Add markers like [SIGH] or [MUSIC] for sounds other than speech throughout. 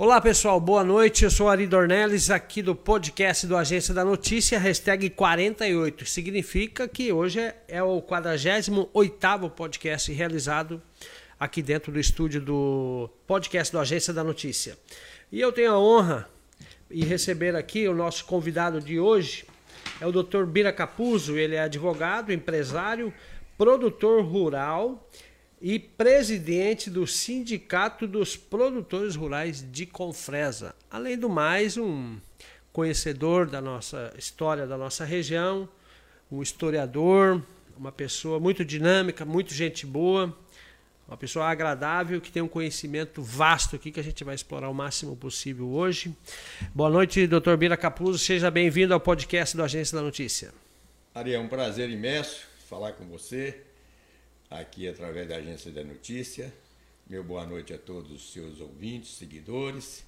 Olá pessoal, boa noite. Eu sou Ari Dornelles, aqui do podcast do Agência da Notícia, hashtag 48. Significa que hoje é o 48 podcast realizado aqui dentro do estúdio do podcast do Agência da Notícia. E eu tenho a honra de receber aqui o nosso convidado de hoje, é o Dr. Bira Capuzzo. Ele é advogado, empresário, produtor rural e presidente do Sindicato dos Produtores Rurais de Confresa. Além do mais, um conhecedor da nossa história da nossa região, um historiador, uma pessoa muito dinâmica, muito gente boa, uma pessoa agradável que tem um conhecimento vasto aqui que a gente vai explorar o máximo possível hoje. Boa noite, doutor Bira Capuzzo, seja bem-vindo ao podcast do Agência da Notícia. Ari, é um prazer imenso falar com você aqui através da Agência da Notícia. Meu boa noite a todos os seus ouvintes, seguidores.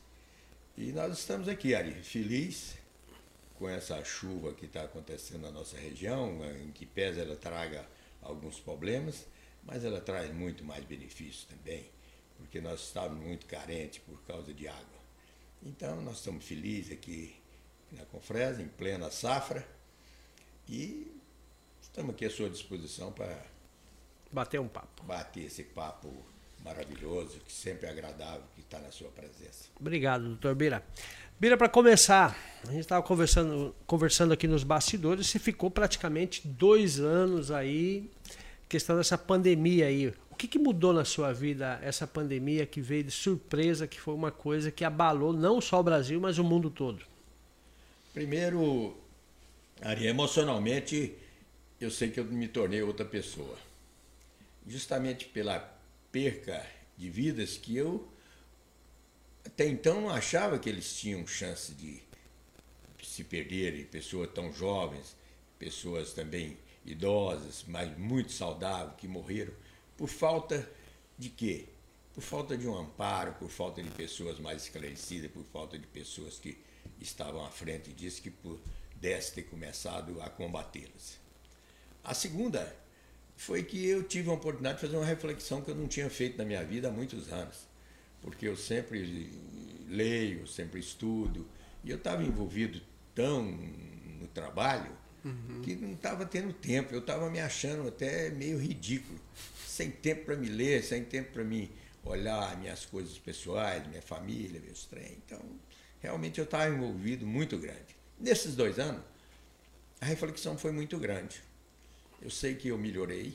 E nós estamos aqui, Ari, feliz com essa chuva que está acontecendo na nossa região, em que pese ela traga alguns problemas, mas ela traz muito mais benefícios também, porque nós estávamos muito carentes por causa de água. Então, nós estamos felizes aqui na Confresa, em plena safra, e estamos aqui à sua disposição para bater um papo. Bater esse papo maravilhoso, que sempre é agradável que está na sua presença. Obrigado, doutor Bira. Bira, para começar, a gente estava conversando, conversando aqui nos bastidores, você ficou praticamente dois anos aí, questão dessa pandemia aí. O que, que mudou na sua vida essa pandemia que veio de surpresa, que foi uma coisa que abalou não só o Brasil, mas o mundo todo? Primeiro, Ari, emocionalmente, eu sei que eu me tornei outra pessoa justamente pela perca de vidas que eu até então não achava que eles tinham chance de se perderem, pessoas tão jovens, pessoas também idosas, mas muito saudáveis, que morreram por falta de quê? Por falta de um amparo, por falta de pessoas mais esclarecidas, por falta de pessoas que estavam à frente disso, que pudesse ter começado a combatê-las. A segunda foi que eu tive a oportunidade de fazer uma reflexão que eu não tinha feito na minha vida há muitos anos. Porque eu sempre leio, sempre estudo, e eu estava envolvido tão no trabalho uhum. que não estava tendo tempo. Eu estava me achando até meio ridículo, sem tempo para me ler, sem tempo para me olhar minhas coisas pessoais, minha família, meus trem. Então, realmente eu estava envolvido muito grande. Nesses dois anos, a reflexão foi muito grande. Eu sei que eu melhorei,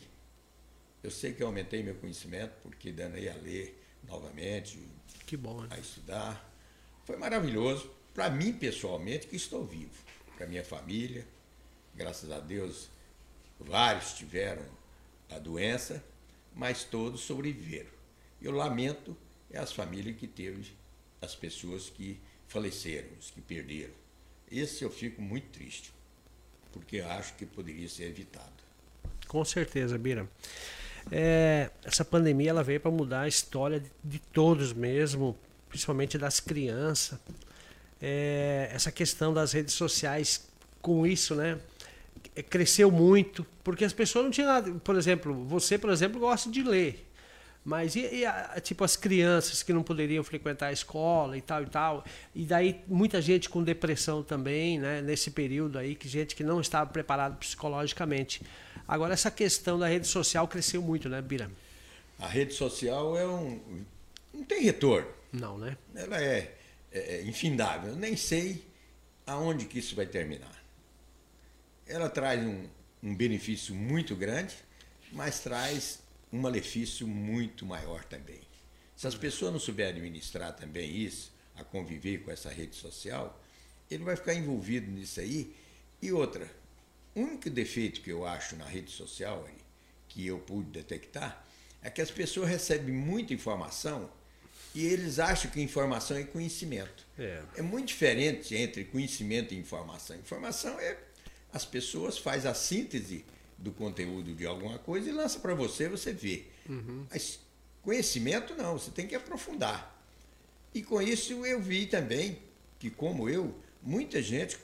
eu sei que eu aumentei meu conhecimento, porque danei a ler novamente, que bom, né? a estudar. Foi maravilhoso, para mim pessoalmente, que estou vivo, para minha família. Graças a Deus, vários tiveram a doença, mas todos sobreviveram. Eu lamento é as famílias que teve as pessoas que faleceram, os que perderam. Esse eu fico muito triste, porque acho que poderia ser evitado. Com certeza, Bira. É, essa pandemia ela veio para mudar a história de, de, todos mesmo, principalmente das crianças. É, essa questão das redes sociais com isso, né? É, cresceu muito, porque as pessoas não tinham nada. Por exemplo, você, por exemplo, gosta de ler. Mas e, e a, tipo as crianças que não poderiam frequentar a escola e tal e tal. E daí muita gente com depressão também, né? Nesse período aí, que gente que não estava preparada psicologicamente. Agora essa questão da rede social cresceu muito, né, Bira? A rede social é um. não tem retorno. Não, né? Ela é, é, é infindável. Eu nem sei aonde que isso vai terminar. Ela traz um, um benefício muito grande, mas traz um malefício muito maior também. Se as pessoas não souberem administrar também isso, a conviver com essa rede social, ele vai ficar envolvido nisso aí. E outra, o único defeito que eu acho na rede social, que eu pude detectar, é que as pessoas recebem muita informação e eles acham que informação é conhecimento. É, é muito diferente entre conhecimento e informação. Informação é as pessoas fazem a síntese do conteúdo de alguma coisa e lança para você, você vê. Uhum. Mas conhecimento não, você tem que aprofundar. E com isso eu vi também que, como eu, muita gente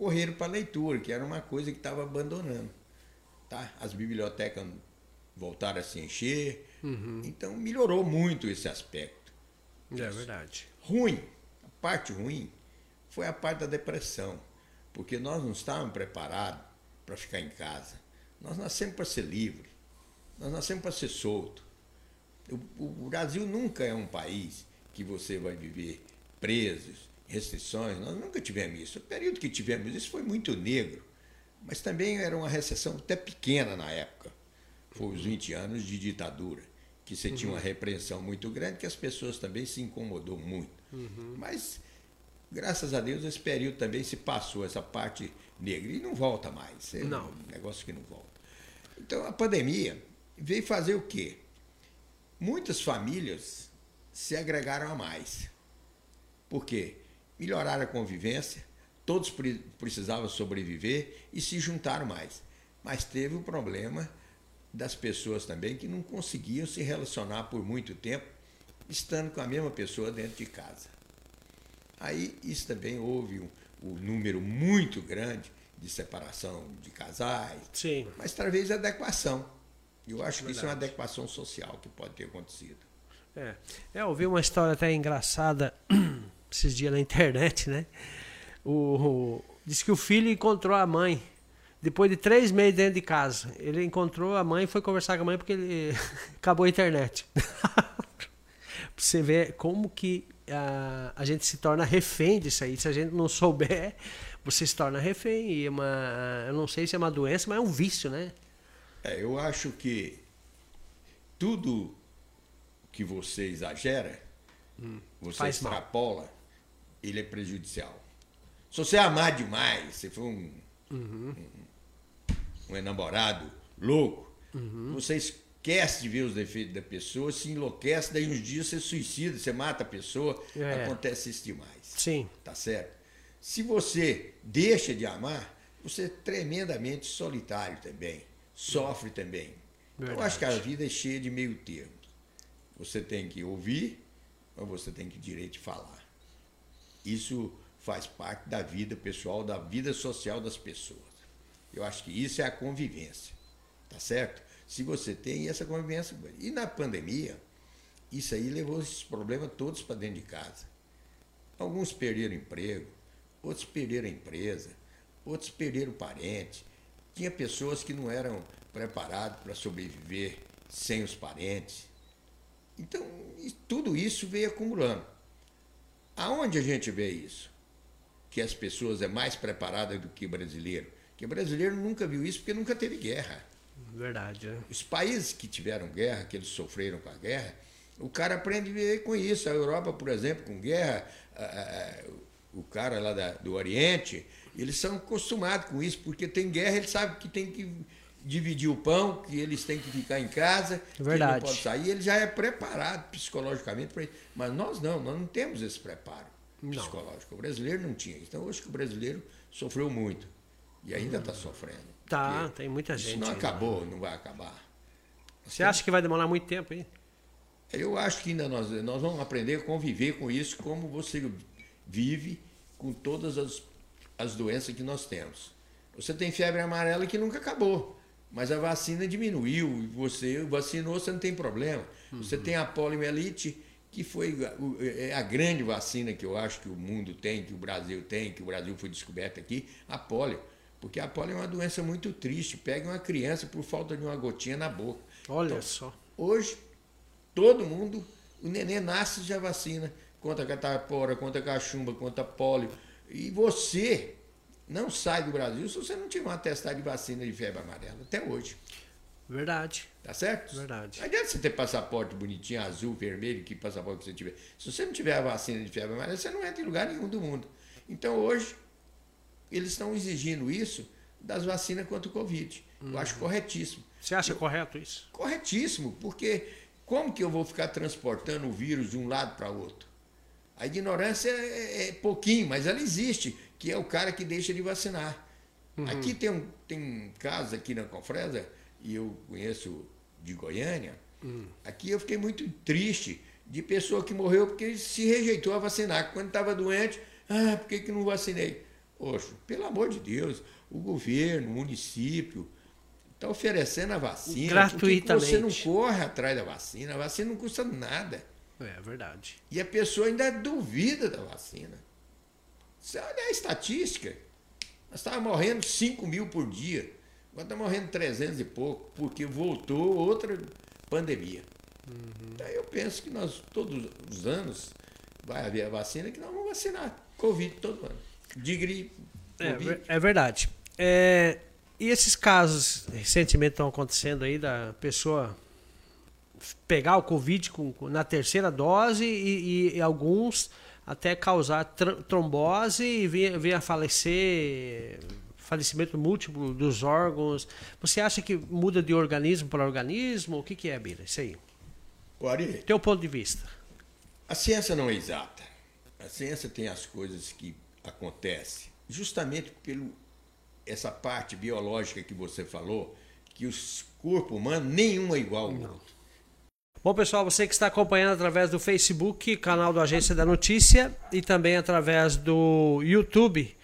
correram para a leitura, que era uma coisa que estava abandonando. Tá? As bibliotecas voltaram a se encher, uhum. então melhorou muito esse aspecto. É verdade. Ruim, a parte ruim foi a parte da depressão, porque nós não estávamos preparados para ficar em casa. Nós nascemos para ser livre, nós nascemos para ser solto. O, o Brasil nunca é um país que você vai viver presos, restrições. Nós nunca tivemos isso. O período que tivemos isso foi muito negro, mas também era uma recessão até pequena na época. Foi os 20 anos de ditadura, que você uhum. tinha uma uhum. repreensão muito grande, que as pessoas também se incomodou muito. Uhum. Mas, graças a Deus, esse período também se passou, essa parte negra, e não volta mais. É não. um negócio que não volta. Então, a pandemia veio fazer o quê? Muitas famílias se agregaram a mais. Por quê? Melhoraram a convivência, todos precisavam sobreviver e se juntaram mais. Mas teve o problema das pessoas também que não conseguiam se relacionar por muito tempo estando com a mesma pessoa dentro de casa. Aí isso também houve um, um número muito grande de separação de casais, Sim. mas talvez adequação. Eu acho que isso é uma adequação social que pode ter acontecido. É, é eu ouvi uma história até engraçada esses dias na internet, né? O, o, diz que o filho encontrou a mãe depois de três meses dentro de casa. Ele encontrou a mãe e foi conversar com a mãe porque ele [LAUGHS] acabou a internet. [LAUGHS] você vê como que a, a gente se torna refém disso aí. Se a gente não souber, você se torna refém. E é uma, eu não sei se é uma doença, mas é um vício, né? É, eu acho que tudo que você exagera, hum, você extrapola, mal. Ele é prejudicial. Se você amar demais, se for um, uhum. um, um enamorado louco, uhum. você esquece de ver os defeitos da pessoa, se enlouquece, daí uns dias você suicida, você mata a pessoa, é. acontece isso demais. Sim. Tá certo? Se você deixa de amar, você é tremendamente solitário também, sofre também. Verdade. Eu acho que a vida é cheia de meio termo. Você tem que ouvir, mas você tem que direito de falar. Isso faz parte da vida pessoal, da vida social das pessoas. Eu acho que isso é a convivência, tá certo? Se você tem essa convivência. E na pandemia, isso aí levou esses problemas todos para dentro de casa. Alguns perderam emprego, outros perderam a empresa, outros perderam parente. Tinha pessoas que não eram preparadas para sobreviver sem os parentes. Então, tudo isso veio acumulando. Aonde a gente vê isso? Que as pessoas é mais preparada do que o brasileiro. Que o brasileiro nunca viu isso porque nunca teve guerra. Verdade. É. Os países que tiveram guerra, que eles sofreram com a guerra, o cara aprende a viver com isso. A Europa, por exemplo, com guerra, o cara lá da, do Oriente, eles são acostumados com isso, porque tem guerra, eles sabem que tem que dividir o pão, que eles têm que ficar em casa, Verdade. que não pode sair, ele já é preparado psicologicamente para isso. Mas nós não, nós não temos esse preparo não. psicológico. O brasileiro não tinha. Então, hoje que o brasileiro sofreu muito e ainda está hum. sofrendo. Tá, tem muita gente. Isso não acabou, não vai acabar. Nós Você temos... acha que vai demorar muito tempo aí? Eu acho que ainda nós, nós vamos aprender a conviver com isso, como você vive com todas as, as doenças que nós temos. Você tem febre amarela que nunca acabou. Mas a vacina diminuiu, você vacinou, você não tem problema. Uhum. Você tem a poliomielite, que foi é a grande vacina que eu acho que o mundo tem, que o Brasil tem, que o Brasil foi descoberto aqui, a polio. Porque a polio é uma doença muito triste, pega uma criança por falta de uma gotinha na boca. Olha então, só. Hoje, todo mundo, o neném nasce já vacina contra a catapora, contra a cachumba, contra a polio. E você não sai do Brasil se você não tiver uma atestado de vacina de febre amarela, até hoje. Verdade. Tá certo? Verdade. Não adianta você ter passaporte bonitinho, azul, vermelho, que passaporte que você tiver. Se você não tiver a vacina de febre amarela, você não entra em lugar nenhum do mundo. Então hoje, eles estão exigindo isso das vacinas contra o Covid. Uhum. Eu acho uhum. corretíssimo. Você acha eu, correto isso? Corretíssimo, porque como que eu vou ficar transportando o vírus de um lado para outro? A ignorância é, é pouquinho, mas ela existe que é o cara que deixa de vacinar. Uhum. Aqui tem um, tem um caso aqui na Confresa, e eu conheço de Goiânia, uhum. aqui eu fiquei muito triste de pessoa que morreu porque se rejeitou a vacinar. Quando estava doente, ah, por que, que não vacinei? Poxa, pelo amor de Deus, o governo, o município, está oferecendo a vacina. Gratuitamente. Você não corre atrás da vacina? A vacina não custa nada. É verdade. E a pessoa ainda duvida da vacina. Você olha a estatística. Nós estávamos morrendo 5 mil por dia. Agora está morrendo 300 e pouco, porque voltou outra pandemia. Uhum. Então eu penso que nós, todos os anos, vai haver a vacina que nós vamos vacinar. Covid todo ano. De gripe. É, é verdade. É, e esses casos recentemente estão acontecendo aí da pessoa pegar o Covid com, na terceira dose e, e alguns até causar trombose e vir, vir a falecer, falecimento múltiplo dos órgãos. Você acha que muda de organismo para organismo? O que, que é, Bira? Isso aí. Ari, Teu ponto de vista. A ciência não é exata. A ciência tem as coisas que acontecem justamente pelo essa parte biológica que você falou, que o corpo humano nenhum é igual ao outro. Bom, pessoal, você que está acompanhando através do Facebook, canal do Agência da Notícia, e também através do YouTube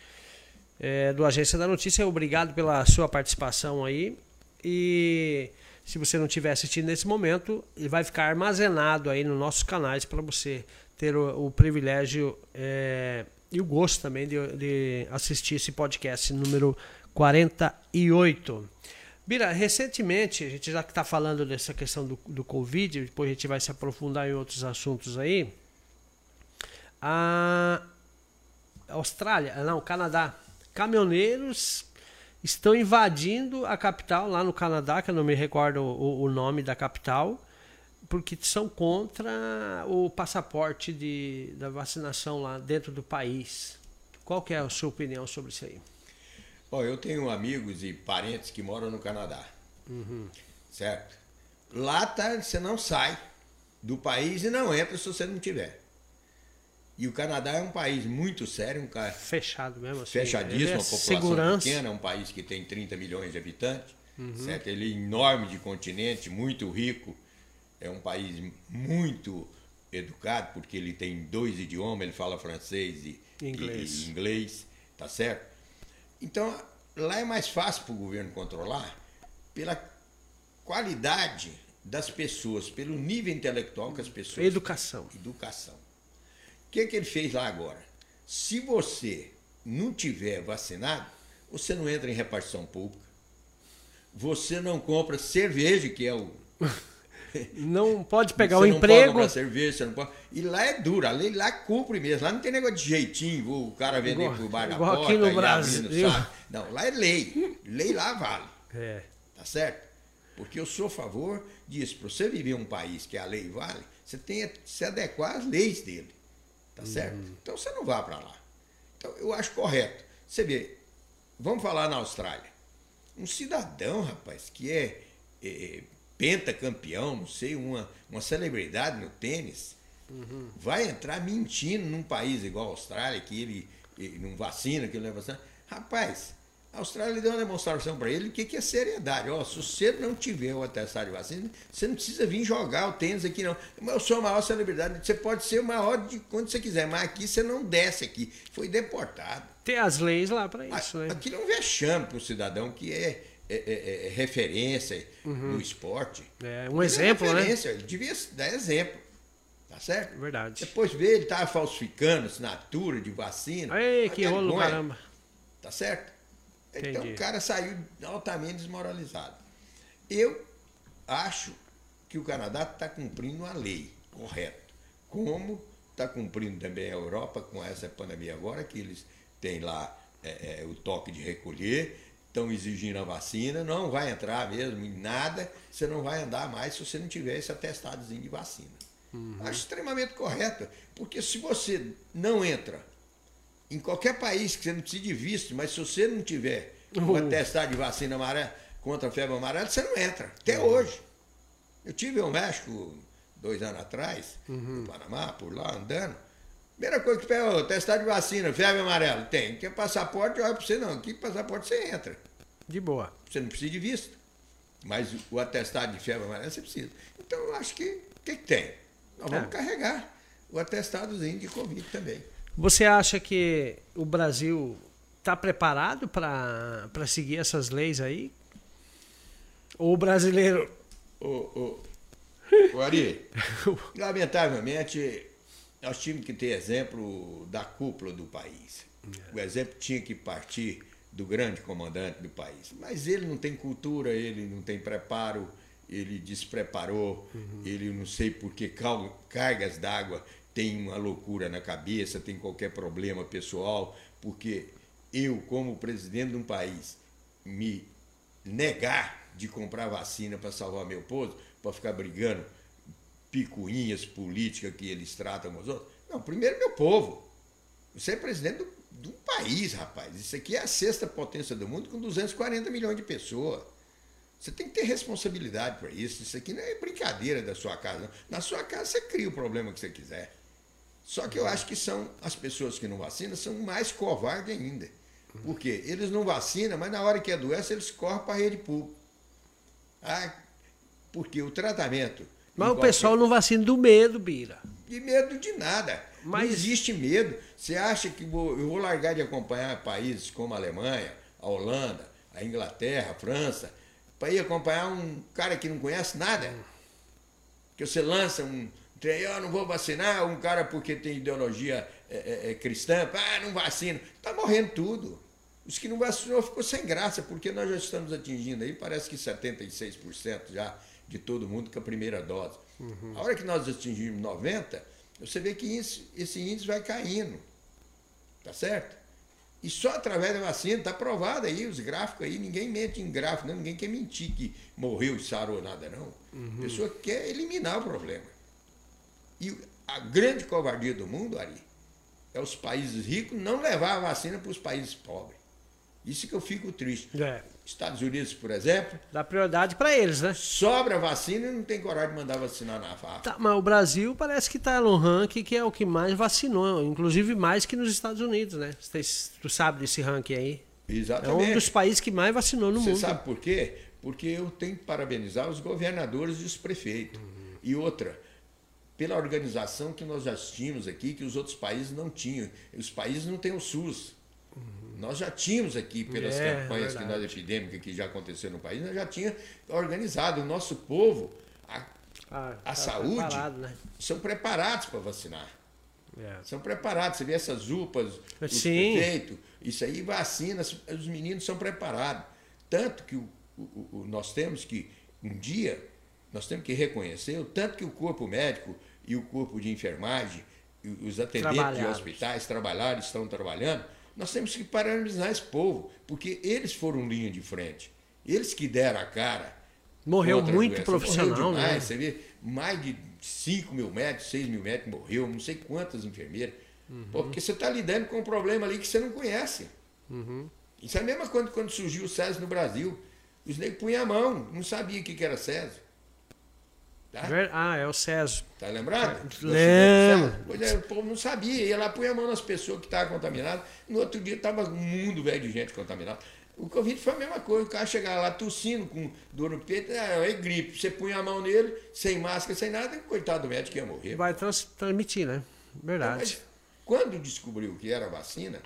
é, do Agência da Notícia, obrigado pela sua participação aí. E se você não estiver assistindo nesse momento, ele vai ficar armazenado aí nos nossos canais para você ter o, o privilégio é, e o gosto também de, de assistir esse podcast número 48. Bira, recentemente, a gente já está falando dessa questão do, do Covid, depois a gente vai se aprofundar em outros assuntos aí. A Austrália, não, Canadá. Caminhoneiros estão invadindo a capital lá no Canadá, que eu não me recordo o, o nome da capital, porque são contra o passaporte de, da vacinação lá dentro do país. Qual que é a sua opinião sobre isso aí? Bom, eu tenho amigos e parentes que moram no Canadá. Uhum. Certo? Lá tá, você não sai do país e não entra se você não tiver. E o Canadá é um país muito sério, um cara fechado mesmo, assim. fechadíssimo, é uma população segurança. pequena, é um país que tem 30 milhões de habitantes, uhum. certo? Ele é enorme de continente, muito rico, é um país muito educado porque ele tem dois idiomas, ele fala francês e inglês, e, e inglês tá certo? Então, lá é mais fácil para o governo controlar pela qualidade das pessoas, pelo nível intelectual que as pessoas. Educação. Educação. O que, é que ele fez lá agora? Se você não tiver vacinado, você não entra em repartição pública. Você não compra cerveja, que é o. [LAUGHS] Não pode pegar o um emprego. Pode cerveja, você não pode. E lá é duro, a lei lá cumpre mesmo. Lá não tem negócio de jeitinho, o cara vender igual, bar da porta aqui no Brasil. Não, lá é lei. Lei lá vale. É. Tá certo? Porque eu sou a favor disso. Para você viver um país que a lei vale, você tem que se adequar às leis dele. Tá uhum. certo? Então você não vá para lá. Então eu acho correto. Você vê, vamos falar na Austrália. Um cidadão, rapaz, que é, é pentacampeão, não sei, uma, uma celebridade no tênis, uhum. vai entrar mentindo num país igual a Austrália, que ele, ele não vacina, que ele não é vacina. Rapaz, a Austrália deu uma demonstração para ele o que, que é seriedade. Ó, se você não tiver o atestado de vacina, você não precisa vir jogar o tênis aqui, não. Eu sou a maior celebridade. Você pode ser o maior de quando você quiser, mas aqui você não desce aqui. Foi deportado. Tem as leis lá para isso, né? Aquilo é um vexame para o cidadão que é é, é, é, é, referência uhum. no esporte. É um exemplo, né? Ele devia dar exemplo. Tá certo? Verdade. Depois vê ele tava falsificando assinatura de vacina. Ei, que rolo caramba. Tá certo? Entendi. Então o cara saiu altamente desmoralizado. Eu acho que o Canadá está cumprindo a lei, correto. Como está cumprindo também a Europa com essa pandemia agora, que eles têm lá é, é, o toque de recolher estão exigindo a vacina, não vai entrar mesmo em nada, você não vai andar mais se você não tiver esse atestadozinho de vacina. Uhum. Acho extremamente correto, porque se você não entra em qualquer país que você não precise de visto, mas se você não tiver uhum. um atestado de vacina amarela contra a febre amarela, você não entra, até uhum. hoje. Eu tive no México dois anos atrás, uhum. no Panamá, por lá, andando. Primeira coisa que pega, testar de vacina, febre amarela. Tem. Quer passaporte, olha para você não. Aqui passaporte você entra. De boa. Você não precisa de visto. Mas o atestado de febre amarela você precisa. Então eu acho que o que, que, tem? Nós vamos é. carregar o atestadozinho de Covid também. Você acha que o Brasil está preparado para seguir essas leis aí? Ou o brasileiro. O, o, O Ari, [LAUGHS] lamentavelmente, nós tínhamos que ter exemplo da cúpula do país. O exemplo tinha que partir do grande comandante do país. Mas ele não tem cultura, ele não tem preparo, ele despreparou, uhum. ele não sei por que cargas d'água tem uma loucura na cabeça, tem qualquer problema pessoal, porque eu, como presidente de um país, me negar de comprar vacina para salvar meu povo, para ficar brigando picuinhas políticas que eles tratam com os outros. Não, primeiro meu povo. Você é presidente do, do país, rapaz. Isso aqui é a sexta potência do mundo com 240 milhões de pessoas. Você tem que ter responsabilidade para isso. Isso aqui não é brincadeira da sua casa. Não. Na sua casa você cria o problema que você quiser. Só que eu acho que são as pessoas que não vacinam são mais covardes ainda. Por quê? Eles não vacinam, mas na hora que adoece, eles correm para a rede pública. Ah, porque o tratamento. Mas o pessoal não vacina do medo, Bira. De medo de nada. Mas... Não existe medo. Você acha que vou, eu vou largar de acompanhar países como a Alemanha, a Holanda, a Inglaterra, a França, para ir acompanhar um cara que não conhece nada? Que você lança um, eu não vou vacinar, um cara porque tem ideologia é, é, é cristã, ah, não vacina. Está morrendo tudo. Os que não vacinou ficou sem graça, porque nós já estamos atingindo aí, parece que 76% já de todo mundo com a primeira dose. Uhum. A hora que nós atingimos 90%, você vê que esse, esse índice vai caindo. Tá certo? E só através da vacina, está provado aí, os gráficos aí, ninguém mente em gráfico, não, ninguém quer mentir que morreu e sarou nada, não. Uhum. A pessoa quer eliminar o problema. E a grande covardia do mundo, Ari, é os países ricos não levar a vacina para os países pobres. Isso que eu fico triste. É. Estados Unidos, por exemplo. Dá prioridade para eles, né? Sobra vacina e não tem coragem de mandar vacinar na FAF. Tá, mas o Brasil parece que está no ranking que é o que mais vacinou, inclusive mais que nos Estados Unidos, né? Tu sabe desse ranking aí? Exatamente. É um dos países que mais vacinou no Você mundo. Você sabe por quê? Porque eu tenho que parabenizar os governadores e os prefeitos. Uhum. E outra, pela organização que nós já tínhamos aqui, que os outros países não tinham. Os países não têm o SUS. Nós já tínhamos aqui, pelas é, campanhas é que nós epidêmicas que já aconteceram no país, nós já tínhamos organizado. O nosso povo, a, ah, a tá saúde, preparado, né? são preparados para vacinar. É. São preparados. Você vê essas UPAs, os Sim. prefeitos, isso aí vacina, os meninos são preparados. Tanto que o, o, o, nós temos que, um dia, nós temos que reconhecer o tanto que o corpo médico e o corpo de enfermagem, os atendentes de hospitais trabalharam, estão trabalhando, nós temos que parabenizar esse povo, porque eles foram linha de frente. Eles que deram a cara. Morreu muito doenças. profissional, morreu demais, né? Você vê, mais de 5 mil médicos, 6 mil médicos morreu, não sei quantas enfermeiras. Uhum. Pô, porque você está lidando com um problema ali que você não conhece. Uhum. Isso é a mesma coisa quando surgiu o César no Brasil. Os negros punham a mão, não sabia o que era César. Tá? Ah, é o César. Tá lembrado? Lembro. Pois é, o povo não sabia, ia lá, põe a mão nas pessoas que estavam contaminadas. No outro dia estava um mundo velho de gente contaminada. O Covid foi a mesma coisa, o cara chegava lá tossindo com dor no peito, é, é gripe. Você põe a mão nele, sem máscara, sem nada, coitado do médico ia morrer. Vai trans transmitir, né? Verdade. Mas quando descobriu que era vacina,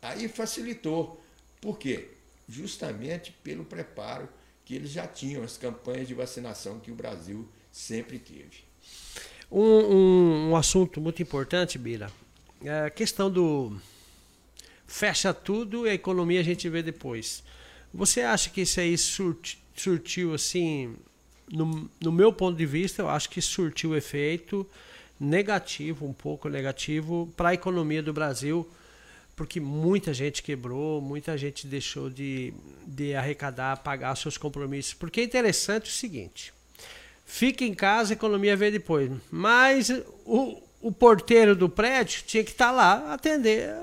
aí facilitou. Por quê? Justamente pelo preparo que eles já tinham as campanhas de vacinação que o Brasil sempre teve. Um, um, um assunto muito importante, Bira, é a questão do fecha tudo e a economia a gente vê depois. Você acha que isso aí surti, surtiu assim, no, no meu ponto de vista, eu acho que surtiu efeito negativo, um pouco negativo para a economia do Brasil porque muita gente quebrou, muita gente deixou de, de arrecadar, pagar seus compromissos. Porque é interessante o seguinte: fica em casa, a economia vê depois. Mas o, o porteiro do prédio tinha que estar tá lá atender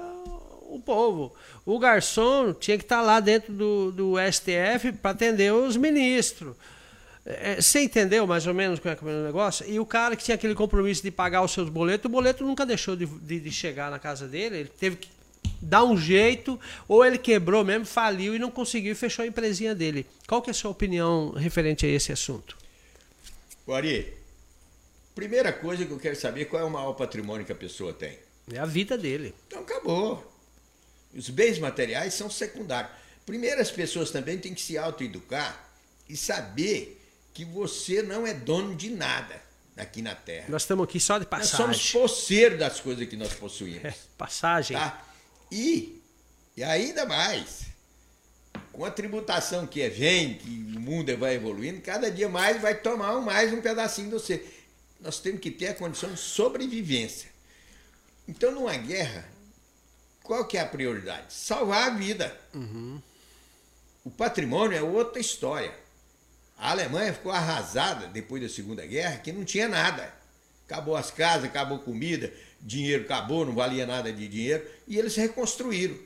o povo. O garçom tinha que estar tá lá dentro do, do STF para atender os ministros. É, você entendeu mais ou menos como é que é o negócio? E o cara que tinha aquele compromisso de pagar os seus boletos, o boleto nunca deixou de, de, de chegar na casa dele, ele teve que dá um jeito, ou ele quebrou mesmo, faliu e não conseguiu e fechou a empresinha dele. Qual que é a sua opinião referente a esse assunto? Ari, primeira coisa que eu quero saber qual é o maior patrimônio que a pessoa tem. É a vida dele. Então acabou. Os bens materiais são secundários. Primeiro as pessoas também têm que se autoeducar e saber que você não é dono de nada aqui na Terra. Nós estamos aqui só de passagem. Nós somos poceiros das coisas que nós possuímos. É, passagem. Tá? E, e ainda mais, com a tributação que é, vem, que o mundo vai evoluindo, cada dia mais vai tomar mais um pedacinho de você. Nós temos que ter a condição de sobrevivência. Então, numa guerra, qual que é a prioridade? Salvar a vida. Uhum. O patrimônio é outra história. A Alemanha ficou arrasada depois da Segunda Guerra, que não tinha nada. Acabou as casas, acabou comida, dinheiro acabou, não valia nada de dinheiro, e eles reconstruíram.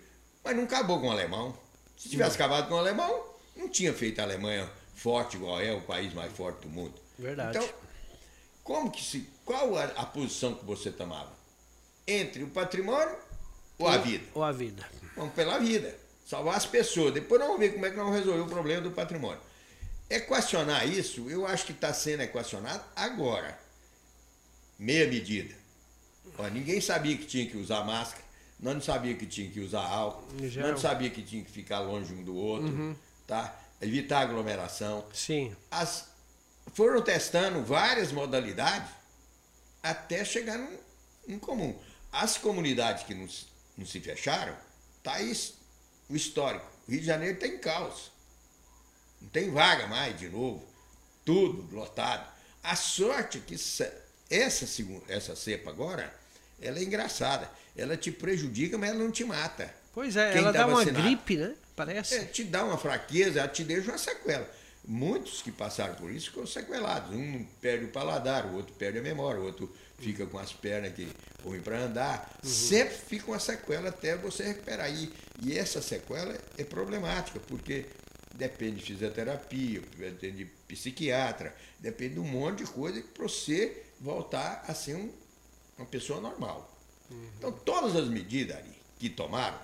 Mas não acabou com o alemão. Se tivesse acabado com o alemão, não tinha feito a Alemanha forte igual é, o país mais forte do mundo. Verdade. Então, como que se. Qual a, a posição que você tomava? Entre o patrimônio ou a vida? Ou a vida. Vamos pela vida. Salvar as pessoas. Depois nós vamos ver como é que nós vamos resolver o problema do patrimônio. Equacionar isso, eu acho que está sendo equacionado agora. Meia medida. Ó, ninguém sabia que tinha que usar máscara, nós não sabia que tinha que usar álcool, Já. nós não sabia que tinha que ficar longe um do outro, uhum. tá? evitar aglomeração. Sim. As, foram testando várias modalidades até chegar num, num comum. As comunidades que não, não se fecharam, tá aí o histórico. O Rio de Janeiro está em caos. Não tem vaga mais de novo. Tudo lotado. A sorte é que essa, essa cepa agora, ela é engraçada. Ela te prejudica, mas ela não te mata. Pois é, Quem ela tá dá vacinado. uma gripe, né? Parece. É, te dá uma fraqueza, ela te deixa uma sequela. Muitos que passaram por isso ficam sequelados. Um perde o paladar, o outro perde a memória, o outro fica com as pernas que ruim para andar. Uhum. Sempre fica uma sequela até você recuperar. E, e essa sequela é problemática, porque depende de fisioterapia, depende de psiquiatra, depende de um monte de coisa para você voltar a ser um, uma pessoa normal. Uhum. Então, todas as medidas ali que tomaram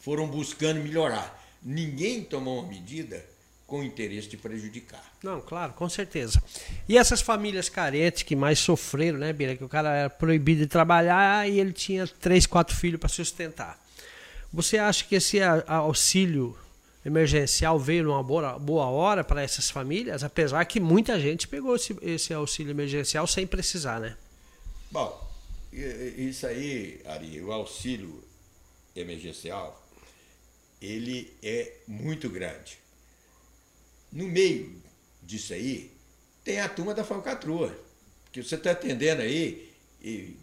foram buscando melhorar. Ninguém tomou uma medida com interesse de prejudicar. Não, claro, com certeza. E essas famílias carentes que mais sofreram, né, Bira? Que o cara era proibido de trabalhar e ele tinha três, quatro filhos para sustentar. Você acha que esse auxílio emergencial veio numa boa, boa hora para essas famílias, apesar que muita gente pegou esse, esse auxílio emergencial sem precisar, né? Bom, isso aí, Ari, o auxílio emergencial, ele é muito grande. No meio disso aí, tem a turma da falcatrua, que você está atendendo aí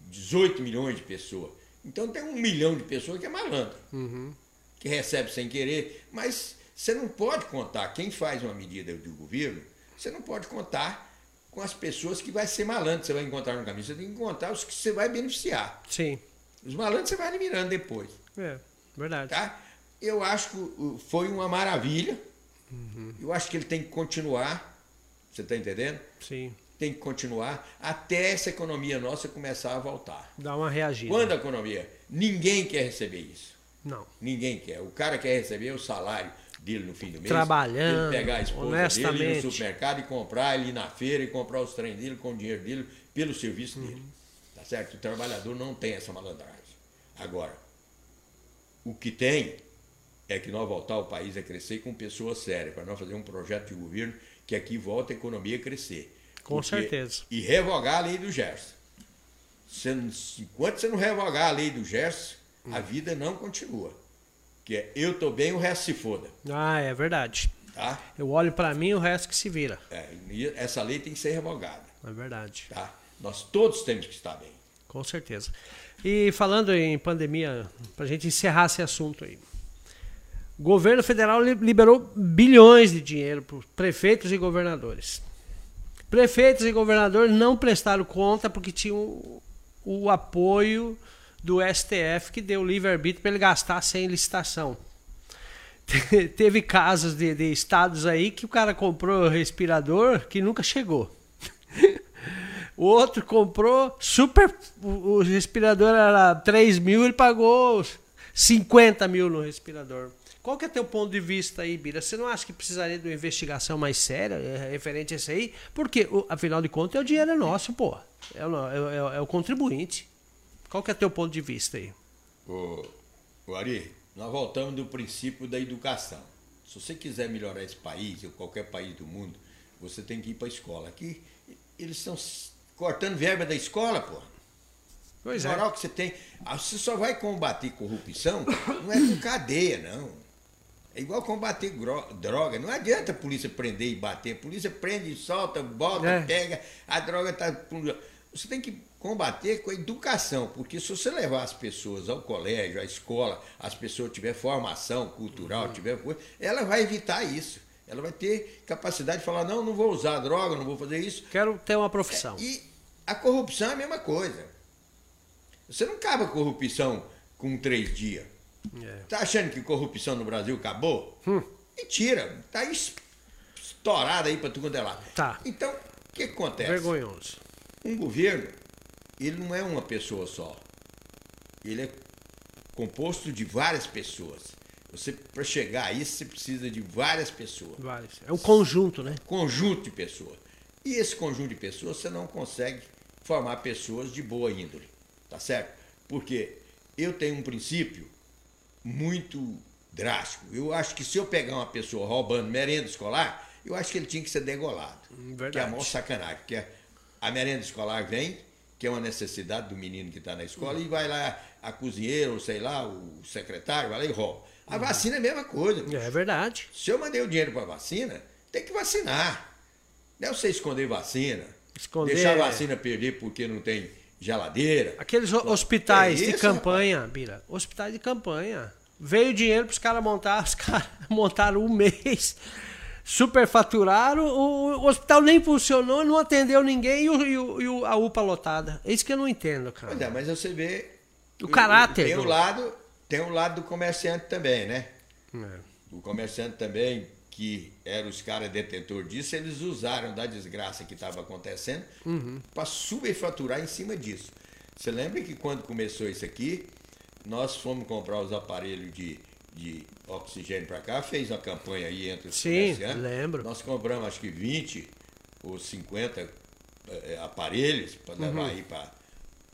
18 milhões de pessoas. Então tem um milhão de pessoas que é malandro. Uhum que recebe sem querer, mas você não pode contar, quem faz uma medida do governo, você não pode contar com as pessoas que vai ser malandro, você vai encontrar no caminho, você tem que contar os que você vai beneficiar. Sim. Os malandros você vai eliminando depois. É, verdade. Tá? Eu acho que foi uma maravilha. Uhum. Eu acho que ele tem que continuar. Você está entendendo? Sim. Tem que continuar até essa economia nossa começar a voltar. Dá uma reagida. Quando a economia? Ninguém quer receber isso. Não. Ninguém quer. O cara quer receber o salário dele no fim do mês. Trabalhando. Ele pegar a esposa dele ir no supermercado e comprar, ele ir na feira e comprar os trem dele com o dinheiro dele pelo serviço uhum. dele. Tá certo? O trabalhador não tem essa malandragem. Agora, o que tem é que nós voltar o país a crescer com pessoas sérias, para nós fazer um projeto de governo que aqui volta a economia a crescer. Com Porque, certeza. E revogar a lei do Gerson. enquanto você não revogar a lei do Gerson, a vida não continua. Que é eu tô bem, o resto se foda. Ah, é verdade. Tá? Eu olho para mim, o resto que se vira. É, essa lei tem que ser revogada. É verdade. Tá? Nós todos temos que estar bem. Com certeza. E falando em pandemia, para a gente encerrar esse assunto aí. O governo federal liberou bilhões de dinheiro para prefeitos e governadores. Prefeitos e governadores não prestaram conta porque tinham o, o apoio do STF que deu livre-arbítrio para ele gastar sem licitação. [LAUGHS] Teve casos de, de, estados aí que o cara comprou respirador que nunca chegou. [LAUGHS] o outro comprou super. O, respirador era 3 mil, ele pagou 50 mil no respirador. Qual que é teu ponto de vista aí, Bira? Você não acha que precisaria de uma investigação mais séria é, referente a isso aí? Porque, afinal de contas, o dinheiro é nosso, pô. É é, é, é o contribuinte. Qual que é teu ponto de vista aí? Ô, ô Ari, nós voltamos do princípio da educação. Se você quiser melhorar esse país, ou qualquer país do mundo, você tem que ir para a escola. Aqui, eles estão cortando verba da escola, pô. Pois moral é. que você tem. Ah, Você só vai combater corrupção, não é com cadeia, não. É igual combater droga. Não adianta a polícia prender e bater. A polícia prende, solta, bota, É. pega. A droga tá. Você tem que combater com a educação, porque se você levar as pessoas ao colégio, à escola, as pessoas tiver formação cultural, tiver coisa, ela vai evitar isso. Ela vai ter capacidade de falar, não, não vou usar droga, não vou fazer isso. Quero ter uma profissão. E a corrupção é a mesma coisa. Você não acaba a corrupção com três dias. É. Tá achando que corrupção no Brasil acabou? Mentira. Tá es- estourada aí para tudo quanto é lá. Tá. Então, o que acontece? Vergonhoso. Um governo, ele não é uma pessoa só. Ele é composto de várias pessoas. Você, para chegar a isso, você precisa de várias pessoas Vários. É um conjunto, né? conjunto de pessoas. E esse conjunto de pessoas você não consegue formar pessoas de boa índole, tá certo? Porque eu tenho um princípio muito drástico. Eu acho que se eu pegar uma pessoa roubando merenda escolar, eu acho que ele tinha que ser degolado. Hum, Que é a verdade. maior sacanagem. Porque a merenda escolar vem, que é uma necessidade do menino que está na escola, e vai lá a cozinheira, ou sei lá, o secretário, vai lá e rouba. A vacina é a mesma coisa. É verdade. Se eu mandei o dinheiro para vacina, tem que vacinar. Não é você esconder vacina, Esconder- deixar a vacina perder porque não tem geladeira. Aqueles ho- hospitais É de isso, campanha, Bira. Hospitais de campanha. Veio dinheiro para os caras montar, [LAUGHS] os caras montaram um mês, superfaturaram, o, o hospital nem funcionou, não atendeu ninguém e, o- e o- o- a UPA lotada. É isso que eu não entendo, cara. Pois é, mas você vê. O caráter Tem do- um lado, tem um lado do comerciante também, né? É. O comerciante também, que eram os caras detentores disso, eles usaram da desgraça que estava acontecendo Uhum. para superfaturar em cima disso. Você lembra que quando começou isso aqui, nós fomos comprar os aparelhos de, de oxigênio para cá, fez uma campanha aí entre os Sim, comerciantes. lembro. Nós compramos acho que 20 ou 50 eh, aparelhos para levar Uhum. aí para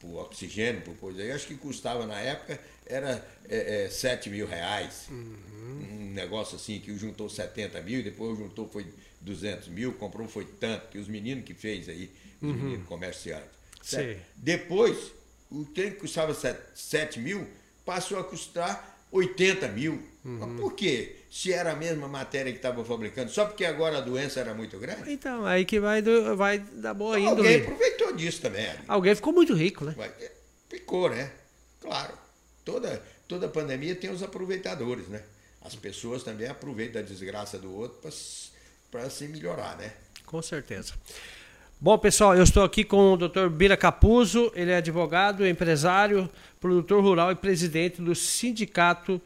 o oxigênio, por coisa aí. Acho que custava na época, era eh, eh, 7 mil reais. Uhum. Um negócio assim, que juntou 70 mil, depois juntou foi 200 mil, comprou foi tanto, que os meninos que fez aí, os meninos comerciantes. Uhum. Sim. Depois, o trem que custava 7 mil passou a custar 80 mil. Uhum. Mas por quê? Se era a mesma matéria que estava fabricando, só porque agora a doença era muito grande? Então, aí que vai, do- vai dar boa Alguém índole. aproveitou disso também. Alguém ficou muito rico, né? Vai- Ficou, né? Claro. Toda, toda pandemia tem os aproveitadores, né? As pessoas também aproveitam a desgraça do outro para se melhorar, né? Com certeza. Bom, pessoal, eu estou aqui com o Dr. Bira Capuzzo, ele é advogado, empresário, produtor rural e presidente do Sindicato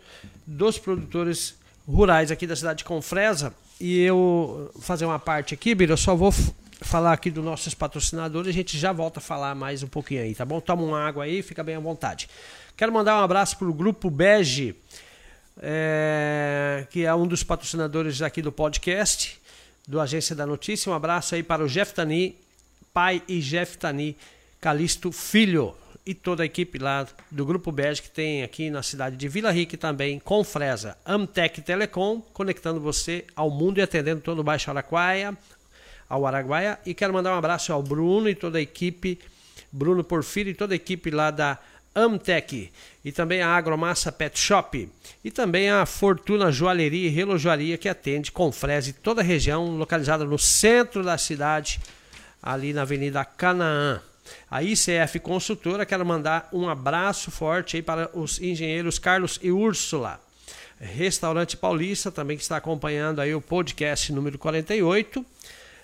dos Produtores Rurais aqui da cidade de Confresa. E eu fazer uma parte aqui, Bira, eu só vou falar aqui dos nossos patrocinadores, a gente já volta a falar mais um pouquinho aí, tá bom? Toma uma água aí, fica bem à vontade. Quero mandar um abraço para o Grupo Bege, é, que é um dos patrocinadores aqui do podcast, do Agência da Notícia. Um abraço aí para o Jeff Tani, pai e Jeff Tani Calisto Filho e toda a equipe lá do Grupo Bege que tem aqui na cidade de Vila Rica também com Fresa. Amtec Telecom, conectando você ao mundo e atendendo todo o Baixo Araquaia, ao Araguaia. E quero mandar um abraço ao Bruno e toda a equipe, Bruno Porfírio e toda a equipe lá da Amtec. E também a Agromassa Pet Shop. E também a Fortuna Joalheria e Relojoaria, que atende com frese toda a região, localizada no centro da cidade, ali na Avenida Canaã. A ICF Consultora, quero mandar um abraço forte aí para os engenheiros Carlos e Úrsula. Restaurante Paulista, também que está acompanhando aí o podcast número 48.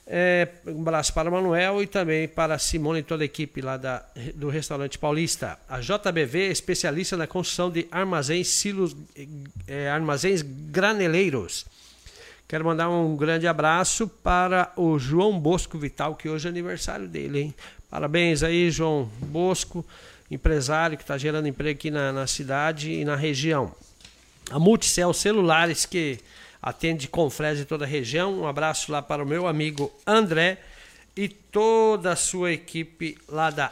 É, um abraço para o Manuel e também para a Simone e toda a equipe lá da, do Restaurante Paulista. A JBV, especialista na construção de armazéns, silos, é, armazéns graneleiros. Quero mandar um grande abraço para o João Bosco Vital, que hoje é aniversário dele, hein? Parabéns aí, João Bosco, empresário que está gerando emprego aqui na, na cidade e na região. A Multicel Celulares, que atende Confresa em toda a região. Um abraço lá para o meu amigo André e toda a sua equipe lá da,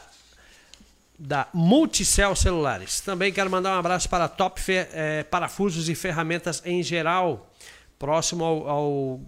da Multicel Celulares. Também quero mandar um abraço para Top Fe- eh, Parafusos e Ferramentas em geral, próximo ao, ao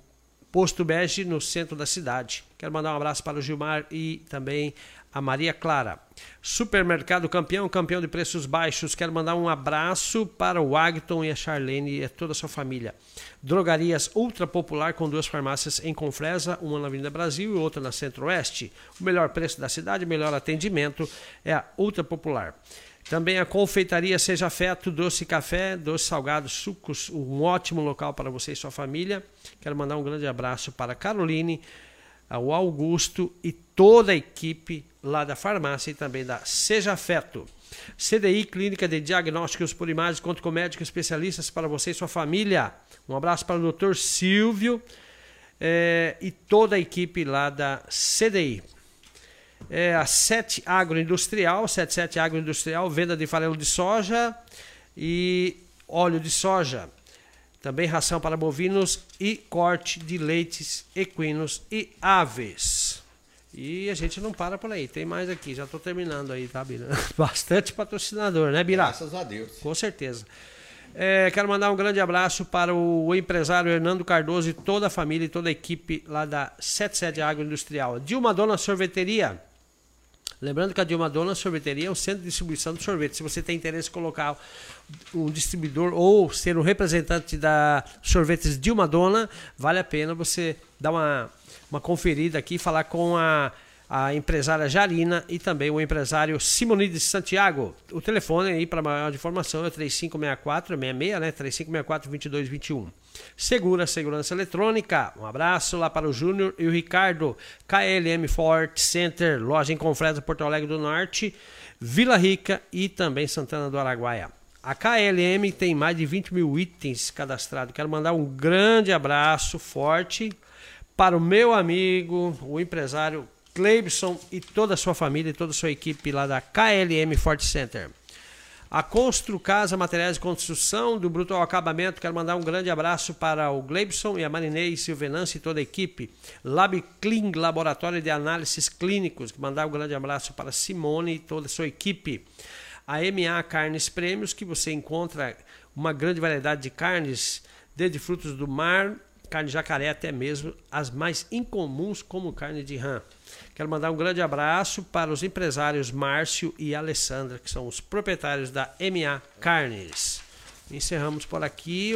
Posto Bege, no centro da cidade. Quero mandar um abraço para o Gilmar e também a Maria Clara. Supermercado Campeão, campeão de preços baixos. Quero mandar um abraço para o Agton e a Charlene e toda a sua família. Drogarias Ultra Popular com duas farmácias em Confresa, uma na Avenida Brasil e outra na Centro-Oeste. O melhor preço da cidade, melhor atendimento é a Ultra Popular. Também a confeitaria Seja Feto, doce café, doce salgado, sucos, um ótimo local para você e sua família. Quero mandar um grande abraço para Caroline, ao Augusto e toda a equipe lá da farmácia e também da Seja Feto. CDI, Clínica de Diagnósticos por Imagens, conto com médicos especialistas para você e sua família. Um abraço para o Dr. Silvio é, e toda a equipe lá da CDI é a 7 Agroindustrial, 77 Agroindustrial, venda de farelo de soja e óleo de soja. Também ração para bovinos e corte de leites equinos e aves. E a gente não para por aí, tem mais aqui, já estou terminando aí, tá, Bira? [LAUGHS] Bastante patrocinador, né, Bira? Graças a Deus. Com certeza. É, quero mandar um grande abraço para o empresário Hernando Cardoso e toda a família e toda a equipe lá da 77 Agroindustrial. Dilma Dona Sorveteria. Lembrando que a Dilma Dona Sorveteria é um centro de distribuição de sorvete. Se você tem interesse em colocar um distribuidor ou ser um representante da sorvetes Dilma Dona, vale a pena você dar uma, uma conferida aqui, falar com a, a empresária Jarina e também o empresário Simonides Santiago. O telefone aí para maior informação é 3564 66, né? 3564 2221. Segura Segurança Eletrônica. Um abraço lá para o Júnior e o Ricardo. KLM Fort Center, loja em Confresa, Porto Alegre do Norte, Vila Rica e também Santana do Araguaia. A KLM tem mais de 20 mil itens cadastrados. Quero mandar um grande abraço forte para o meu amigo, o empresário Cleibson e toda a sua família e toda a sua equipe lá da KLM Fort Center. A Constru Casa Materiais de Construção, do Bruto ao Acabamento, quero mandar um grande abraço para o Gleibson e a Marinei Silvenance e toda a equipe. Lab Clean, Laboratório de Análises Clínicos, mandar um grande abraço para Simone e toda a sua equipe. A MA Carnes Prêmios, que você encontra uma grande variedade de carnes, desde frutos do mar, carne de jacaré até mesmo as mais incomuns, como carne de rã. Quero mandar um grande abraço para os empresários Márcio e Alessandra, que são os proprietários da MA Carnes. Encerramos por aqui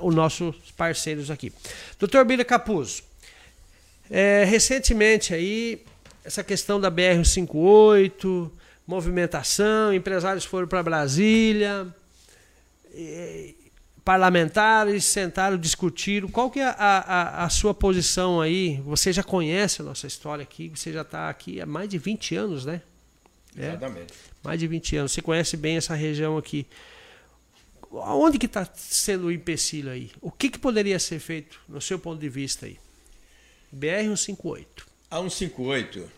os nossos parceiros aqui. Doutor Bira Capuzzo, é, recentemente aí, essa questão da BR-58, movimentação, empresários foram para Brasília, parlamentares sentaram, discutiram. Qual que é a, a, a, sua posição aí? Você já conhece a nossa história aqui, você já está aqui há mais de 20 anos, né? É, Exatamente. Mais de 20 anos. Você conhece bem essa região aqui. Onde que está sendo o empecilho aí? O que, que poderia ser feito, no seu ponto de vista aí? BR-158. A 158,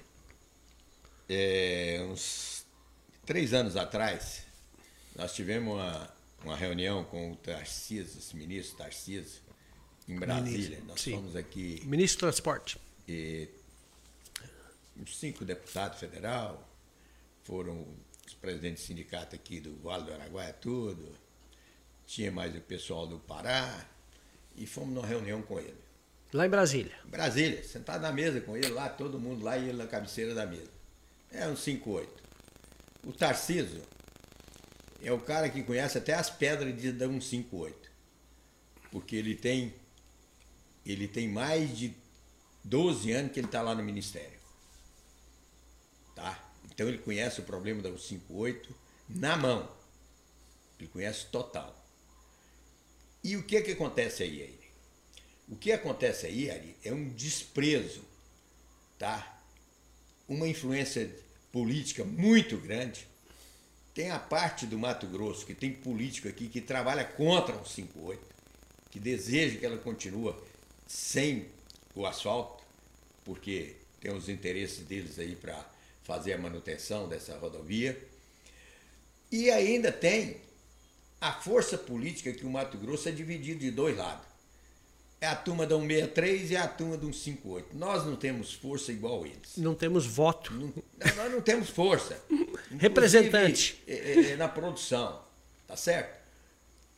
é, uns três anos atrás, nós tivemos uma, uma reunião com o Tarcísio, esse ministro Tarcísio, em Brasília. Ministro, Nós sim. fomos aqui. Ministro do Transporte. E cinco deputados federal, foram os presidentes do sindicato aqui do Vale do Araguaia, tudo. Tinha mais o pessoal do Pará. E fomos numa reunião com ele. Lá em Brasília? Brasília, sentado na mesa com ele lá, todo mundo lá e ele na cabeceira da mesa. É um 5-8. O Tarcísio é o cara que conhece até as pedras de 158. Porque ele tem ele tem mais de 12 anos que ele está lá no ministério. Tá? Então ele conhece o problema da 158 na mão. Ele conhece total. E o que que acontece aí, Ari? O que acontece aí, Ari, é um desprezo, tá? Uma influência política muito grande tem a parte do Mato Grosso, que tem político aqui que trabalha contra o 58, que deseja que ela continue sem o asfalto, porque tem os interesses deles aí para fazer a manutenção dessa rodovia. E ainda tem a força política que o Mato Grosso é dividido de dois lados. É a turma da 163 e a turma do 158. Nós não temos força igual eles. Não temos voto. Não, nós não temos força. [LAUGHS] Representante. É, é, é, na produção. Tá certo?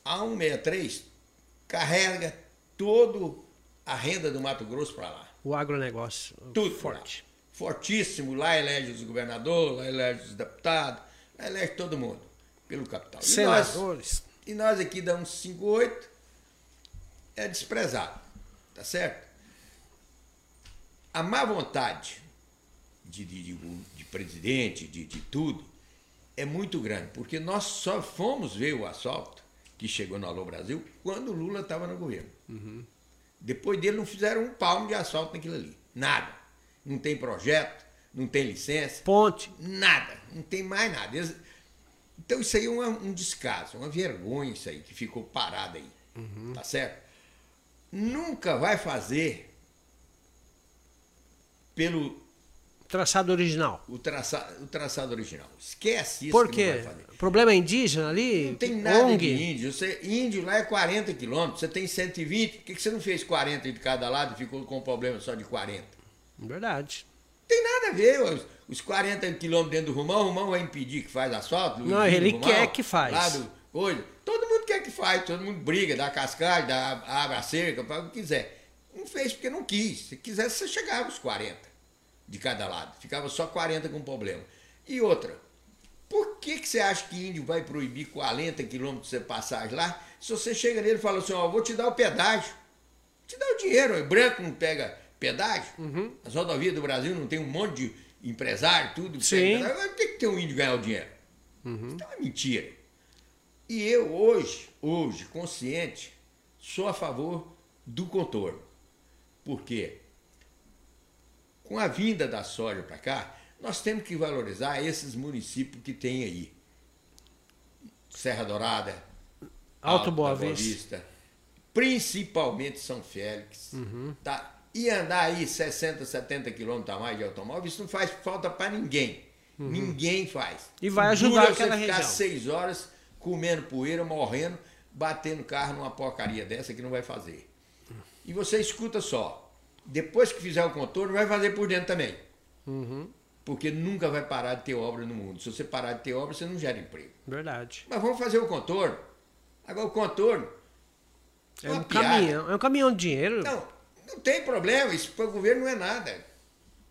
A 163 carrega todo a renda do Mato Grosso para lá. O agronegócio. Tudo forte. Lá. Fortíssimo. Lá elege os governadores, lá elege os deputados, lá elege todo mundo pelo capital. E Senadores. nós, e nós aqui da 158 é desprezado. Tá certo? A má vontade de, de, de, de presidente, de, de tudo, é muito grande, porque nós só fomos ver o assalto que chegou no Alô Brasil quando o Lula estava no governo. Uhum. Depois dele não fizeram um palmo de assalto naquilo ali. Nada. Não tem projeto, não tem licença. Ponte. Nada. Não tem mais nada. Eles... Então isso aí é um, um, descaso, uma vergonha isso aí, que ficou parado aí. Uhum. Tá certo? Nunca vai fazer pelo traçado original. O, traça, o traçado original. Esquece isso. Por quê? Problema indígena ali? Não tem nada ONG. de índio. Você, índio lá é 40 quilômetros, você tem 120. Por que, que você não fez 40 de cada lado e ficou com um problema só de 40? Verdade. Não tem nada a ver. Os, os 40 quilômetros dentro do Rumão, o Rumão vai impedir que faz asfalto? Não, ele Rumão, quer que faz. Lá do. Todo mundo quer que faz, todo mundo briga, dá cascalho, dá, abre a cerca, faz o que quiser. Não fez porque não quis. Se quisesse, você chegava aos 40 de cada lado. Ficava só 40 com problema. E outra, por que, que você acha que índio vai proibir 40 quilômetros de você passagem lá? Se você chega nele e fala assim, ó, vou te dar o pedágio. Te dá o dinheiro. O branco não pega pedágio. Uhum. As rodovias do Brasil não tem um monte de empresário, tudo. Sim. Por que, que tem um índio ganhar o dinheiro? Uhum. Isso é uma mentira. E eu hoje, hoje, consciente, sou a favor do contorno. Por quê? Com a vinda da soja para cá, nós temos que valorizar esses municípios que tem aí. Serra Dourada, Alto, Boa, Boa Vista. Vista. principalmente São Félix. Uhum. Tá? E andar aí 60, 70 quilômetros a mais de automóvel, isso não faz falta para ninguém. Uhum. Ninguém faz. E vai ajudar Dura aquela você ficar região. seis horas comendo poeira, morrendo, batendo carro numa porcaria dessa que não vai fazer. E você escuta só, depois que fizer o contorno, vai fazer por dentro também. Uhum. Porque nunca vai parar de ter obra no mundo. Se você parar de ter obra, você não gera emprego. Verdade. Mas vamos fazer o contorno. Agora, o contorno. É um caminhão, é um caminhão de dinheiro. Não, não tem problema. Isso para o governo não é nada.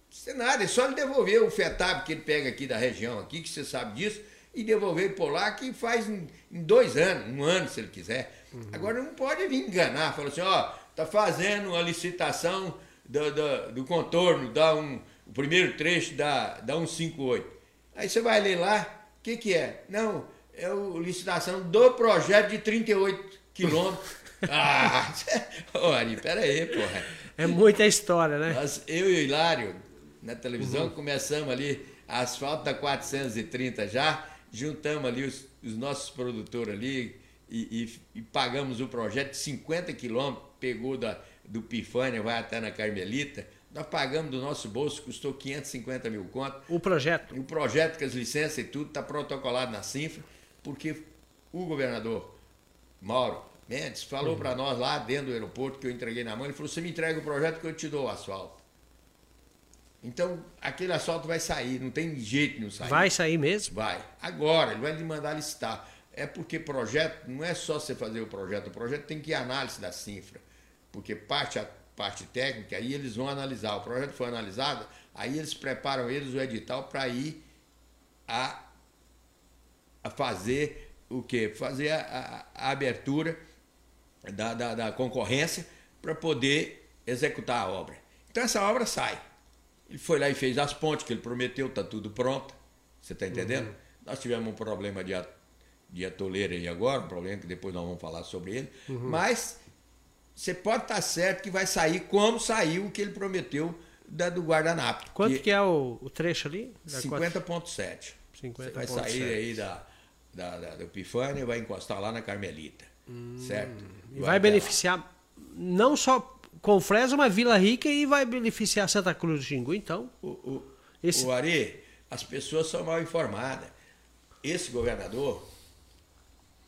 Isso é nada. É só ele devolver o FETAB que ele pega aqui da região, aqui, que você sabe disso, e devolver por lá, que faz em, dois anos, um ano, se ele quiser. Uhum. Agora não pode vir enganar. Falar assim, ó, está fazendo uma licitação do, do, do, contorno, dá um, o primeiro trecho da, da 158. Aí você vai ler lá, o que, que é? Não, é a licitação do projeto de 38 quilômetros. [LAUGHS] ah, [LAUGHS] olha, peraí, porra. É muita história, né? Nós, eu e o Hilário, na televisão, uhum. começamos ali, asfalto da 430 já, juntamos ali os, os nossos produtores ali e, e, e pagamos o projeto de 50 quilômetros pegou da, do Pifânia, vai até na Carmelita, nós pagamos do nosso bolso, custou 550 mil conto. O projeto? O projeto com as licenças e tudo está protocolado na Cinfra, porque o governador Mauro Mendes falou uhum. para nós lá dentro do aeroporto que eu entreguei na mão, ele falou, você me entrega o projeto que eu te dou o asfalto. Então, aquele asfalto vai sair, não tem jeito de não sair. Vai sair mesmo? Vai. Agora, ele vai lhe mandar listar. É porque projeto, não é só você fazer o projeto, o projeto tem que ir análise da Cinfra porque parte a parte técnica, aí eles vão analisar. O projeto foi analisado, aí eles preparam eles o edital para ir a, a fazer o quê? Fazer a, a, a abertura da, da, da concorrência para poder executar a obra. Então essa obra sai. Ele foi lá e fez as pontes que ele prometeu, está tudo pronto. Você está entendendo? Uhum. Nós tivemos um problema de, de atoleira aí agora, um problema que depois nós vamos falar sobre ele. Uhum. Mas você pode estar certo que vai sair como saiu o que ele prometeu da, do guardanapo. Quanto que, que é o, o, trecho ali? 50,7. 50. Vai sair 7. aí da, da, da, do Pifânia e vai encostar lá na Carmelita. Hum, certo? E vai, vai beneficiar não só com Fresno, mas Vila Rica e vai beneficiar Santa Cruz do Xingu, então. O, o, esse... o Ari, as pessoas são mal informadas. Esse governador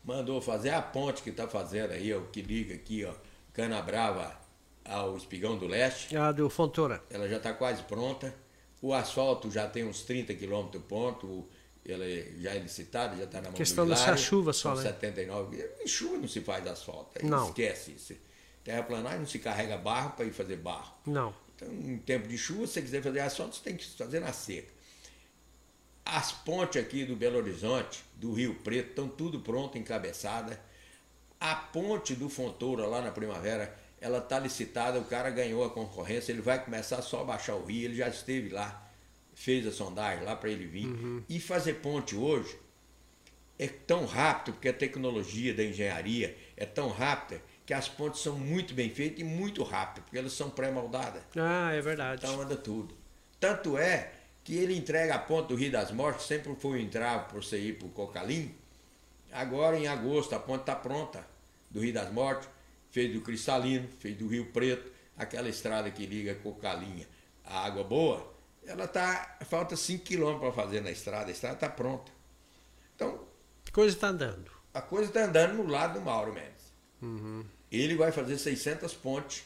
mandou fazer a ponte que está fazendo aí, o que liga aqui, ó, Cana Brava ao Espigão do Leste. A do Fontoura. Ela já está quase pronta. O asfalto já tem uns 30 quilômetros ponto. Ela já é licitada, já está na mão Questão do dessa chuva só, né? 79. Em chuva não se faz asfalto. Não. Esquece isso. Terraplanagem não se carrega barro para ir fazer barro. Não. Então, em tempo de chuva, se você quiser fazer asfalto, você tem que fazer na seca. As pontes aqui do Belo Horizonte, do Rio Preto, estão tudo pronto, encabeçada. A ponte do Fontoura, lá na Primavera, ela está licitada, o cara ganhou a concorrência, ele vai começar só a baixar o rio, ele já esteve lá, fez a sondagem lá para ele vir. Uhum. E fazer ponte hoje é tão rápido, porque a tecnologia da engenharia é tão rápida que as pontes são muito bem feitas e muito rápidas, porque elas são pré-moldadas. Ah, é verdade. Então anda tudo. Tanto é que ele entrega a ponte do Rio das Mortes, sempre foi um entrave para você ir para o Cocalim. Agora, em agosto, a ponte está pronta do Rio das Mortes, fez do Cristalino, fez do Rio Preto, aquela estrada que liga Cocalinha a Água Boa, ela tá. Falta 5 quilômetros para fazer na estrada, a estrada está pronta. Então. A coisa está andando. A coisa está andando no lado do Mauro Mendes. Uhum. Ele vai fazer 600 pontes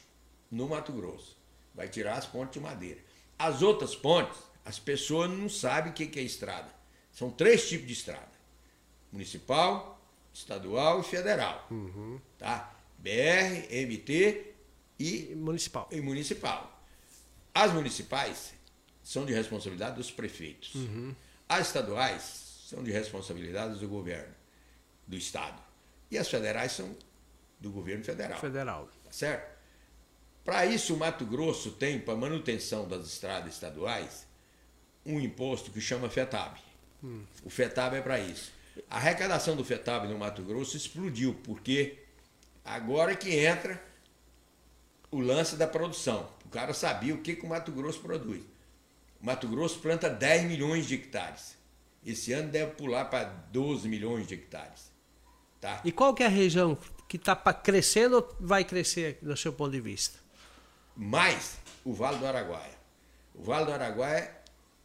no Mato Grosso. Vai tirar as pontes de madeira. As outras pontes, as pessoas não sabem o que é estrada. São três tipos de estrada: municipal, estadual e federal. Uhum. Tá? BR, MT e, municipal. e municipal. As municipais são de responsabilidade dos prefeitos. Uhum. As estaduais são de responsabilidade do governo, do Estado. E as federais são do governo federal. Federal. Tá certo? Para isso, o Mato Grosso tem, para manutenção das estradas estaduais, um imposto que chama FETAB. Hum. O FETAB é para isso. A arrecadação do FETAB no Mato Grosso explodiu, porque agora que entra o lance da produção. O cara sabia o que, que o Mato Grosso produz. O Mato Grosso planta 10 milhões de hectares. Esse ano deve pular para 12 milhões de hectares. Tá? E qual que é a região que está crescendo ou vai crescer do seu ponto de vista? Mais o Vale do Araguaia. O Vale do Araguaia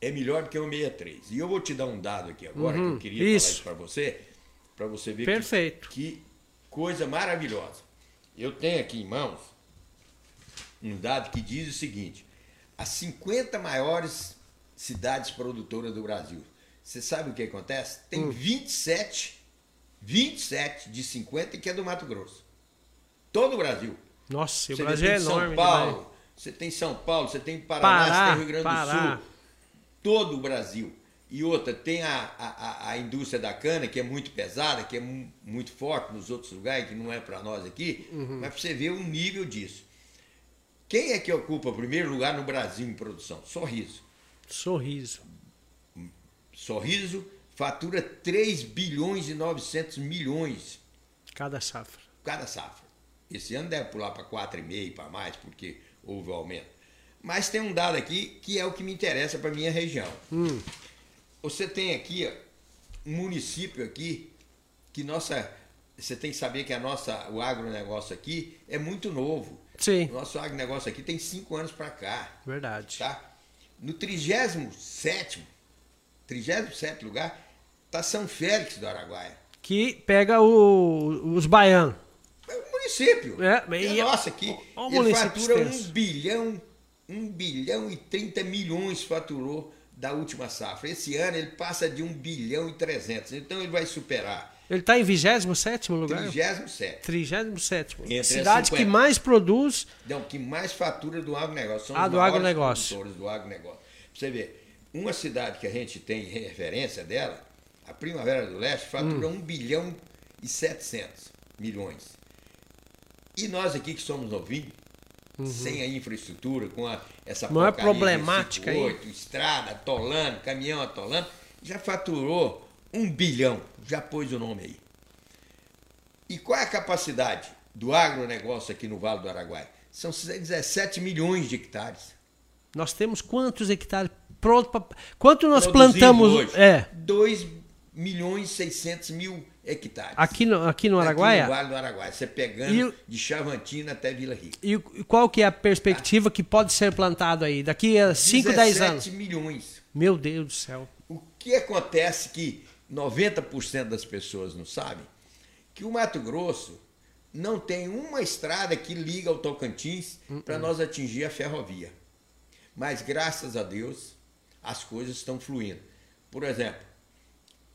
é melhor do que o 63. E eu vou te dar um dado aqui agora, uhum, que eu queria isso. falar isso para você, para você ver Perfeito. Que, que coisa maravilhosa. Eu tenho aqui em mãos um dado que diz o seguinte: as 50 maiores cidades produtoras do Brasil. Você sabe o que acontece? Tem hum. 27 27 de 50 que é do Mato Grosso. Todo o Brasil. Nossa, o Brasil é enorme. São Paulo, você tem São Paulo, você tem Paraná, Pará, você tem Rio Grande Pará. do Sul. Todo o Brasil. E outra, tem a, a, a indústria da cana, que é muito pesada, que é muito forte nos outros lugares, que não é para nós aqui, uhum. mas para você ver o nível disso. Quem é que ocupa o primeiro lugar no Brasil em produção? Sorriso. Sorriso. Sorriso, fatura 3 bilhões e 900 milhões. Cada safra. Cada safra. Esse ano deve pular para 4,5 para mais, porque houve o aumento. Mas tem um dado aqui que é o que me interessa para minha região. Hum. Você tem aqui ó, um município aqui que nossa, você tem que saber que a nossa, o agronegócio aqui é muito novo. Sim. O nosso agronegócio aqui tem cinco anos para cá. Verdade. Tá? No 37 37 lugar, Está São Félix do Araguaia. Que pega o, os baianos. É o município. É, é nossa, aqui. O, o ele fatura extenso. um bilhão, um bilhão e 30 milhões faturou da última safra. Esse ano ele passa de um bilhão e 300. Então ele vai superar. Ele está em 27 lugar? 37. 37. Entre Cidade que mais produz. Não, que mais fatura do agronegócio. São ah, os do agronegócio. do agronegócio. Pra você ver, uma cidade que a gente tem referência dela a Primavera do Leste fatura hum. 1 bilhão e 700 milhões. E nós aqui que somos novinhos, uhum. sem a infraestrutura, com a, essa Não é problemática aí. estrada atolando, caminhão atolando, já faturou 1 bilhão, já pôs o nome aí. E qual é a capacidade do agronegócio aqui no Vale do Araguaia? São 17 milhões de hectares. Nós temos quantos hectares pronto para. Quanto nós plantamos? Hoje, é. 2 milhões e 600 mil hectares. Aqui no, aqui no Araguaia? Aqui no Vale do Araguaia. Você pegando e, de Chavantina até Vila Rica. E qual que é a perspectiva que pode ser plantado aí? Daqui a 5, 10 anos? 17 milhões. Meu Deus do céu. O que acontece que 90% das pessoas não sabem? Que o Mato Grosso não tem uma estrada que liga ao Tocantins uh -uh. para nós atingir a ferrovia. Mas graças a Deus as coisas estão fluindo. Por exemplo,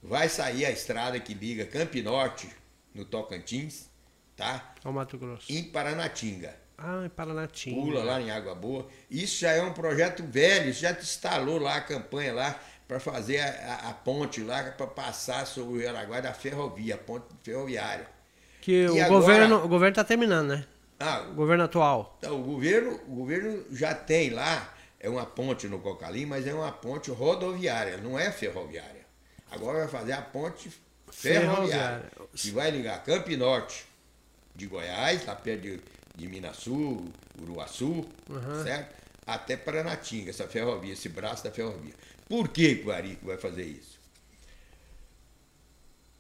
vai sair a estrada que liga Campinorte, no Tocantins, tá? Ao Mato Grosso. Em Paranatinga. Ah, em Paranatinga. Pula lá em Água Boa. Isso já é um projeto velho, já instalou lá a campanha lá para fazer a, a, a, ponte lá para passar sobre o Rio Araguaia da ferrovia, a ponte ferroviária. Que e o agora, governo o governo está terminando, né? Ah, o governo atual. Então, o governo o governo já tem lá é uma ponte no Cocalim, mas é uma ponte rodoviária, não é ferroviária. Agora vai fazer a ponte ferroviária, ferroviária. que vai ligar Campo Norte de Goiás, lá perto de, de Minas Sul, Uruaçu, uhum. certo? Até Paranatinga, essa ferrovia, esse braço da ferrovia. Por que o Arico vai fazer isso?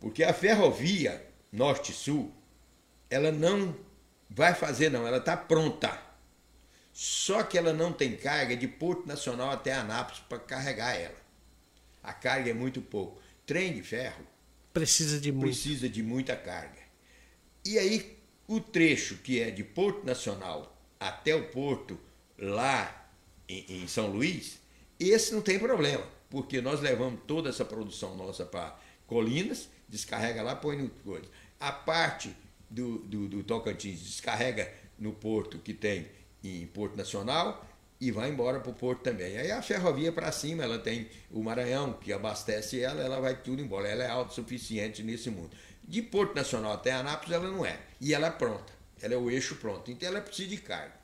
Porque a ferrovia Norte-Sul, ela não vai fazer, não, ela está pronta. Só que ela não tem carga de Porto Nacional até Anápolis para carregar ela. A carga é muito pouco. Trem de ferro precisa de muito. precisa de muita carga. E aí o trecho que é de Porto Nacional até o porto lá em, em São Luís, esse não tem problema, porque nós levamos toda essa produção nossa para Colinas, descarrega lá, põe no coisa. A parte do, do, do Tocantins descarrega no porto que tem em Porto Nacional e vai embora para o porto também. Aí a ferrovia para cima, ela tem o Maranhão, que abastece ela, ela vai tudo embora. Ela é autossuficiente nesse mundo. De Porto Nacional até Anápolis, ela não é. E ela é pronta. Ela é o eixo pronto. Então ela precisa de carga.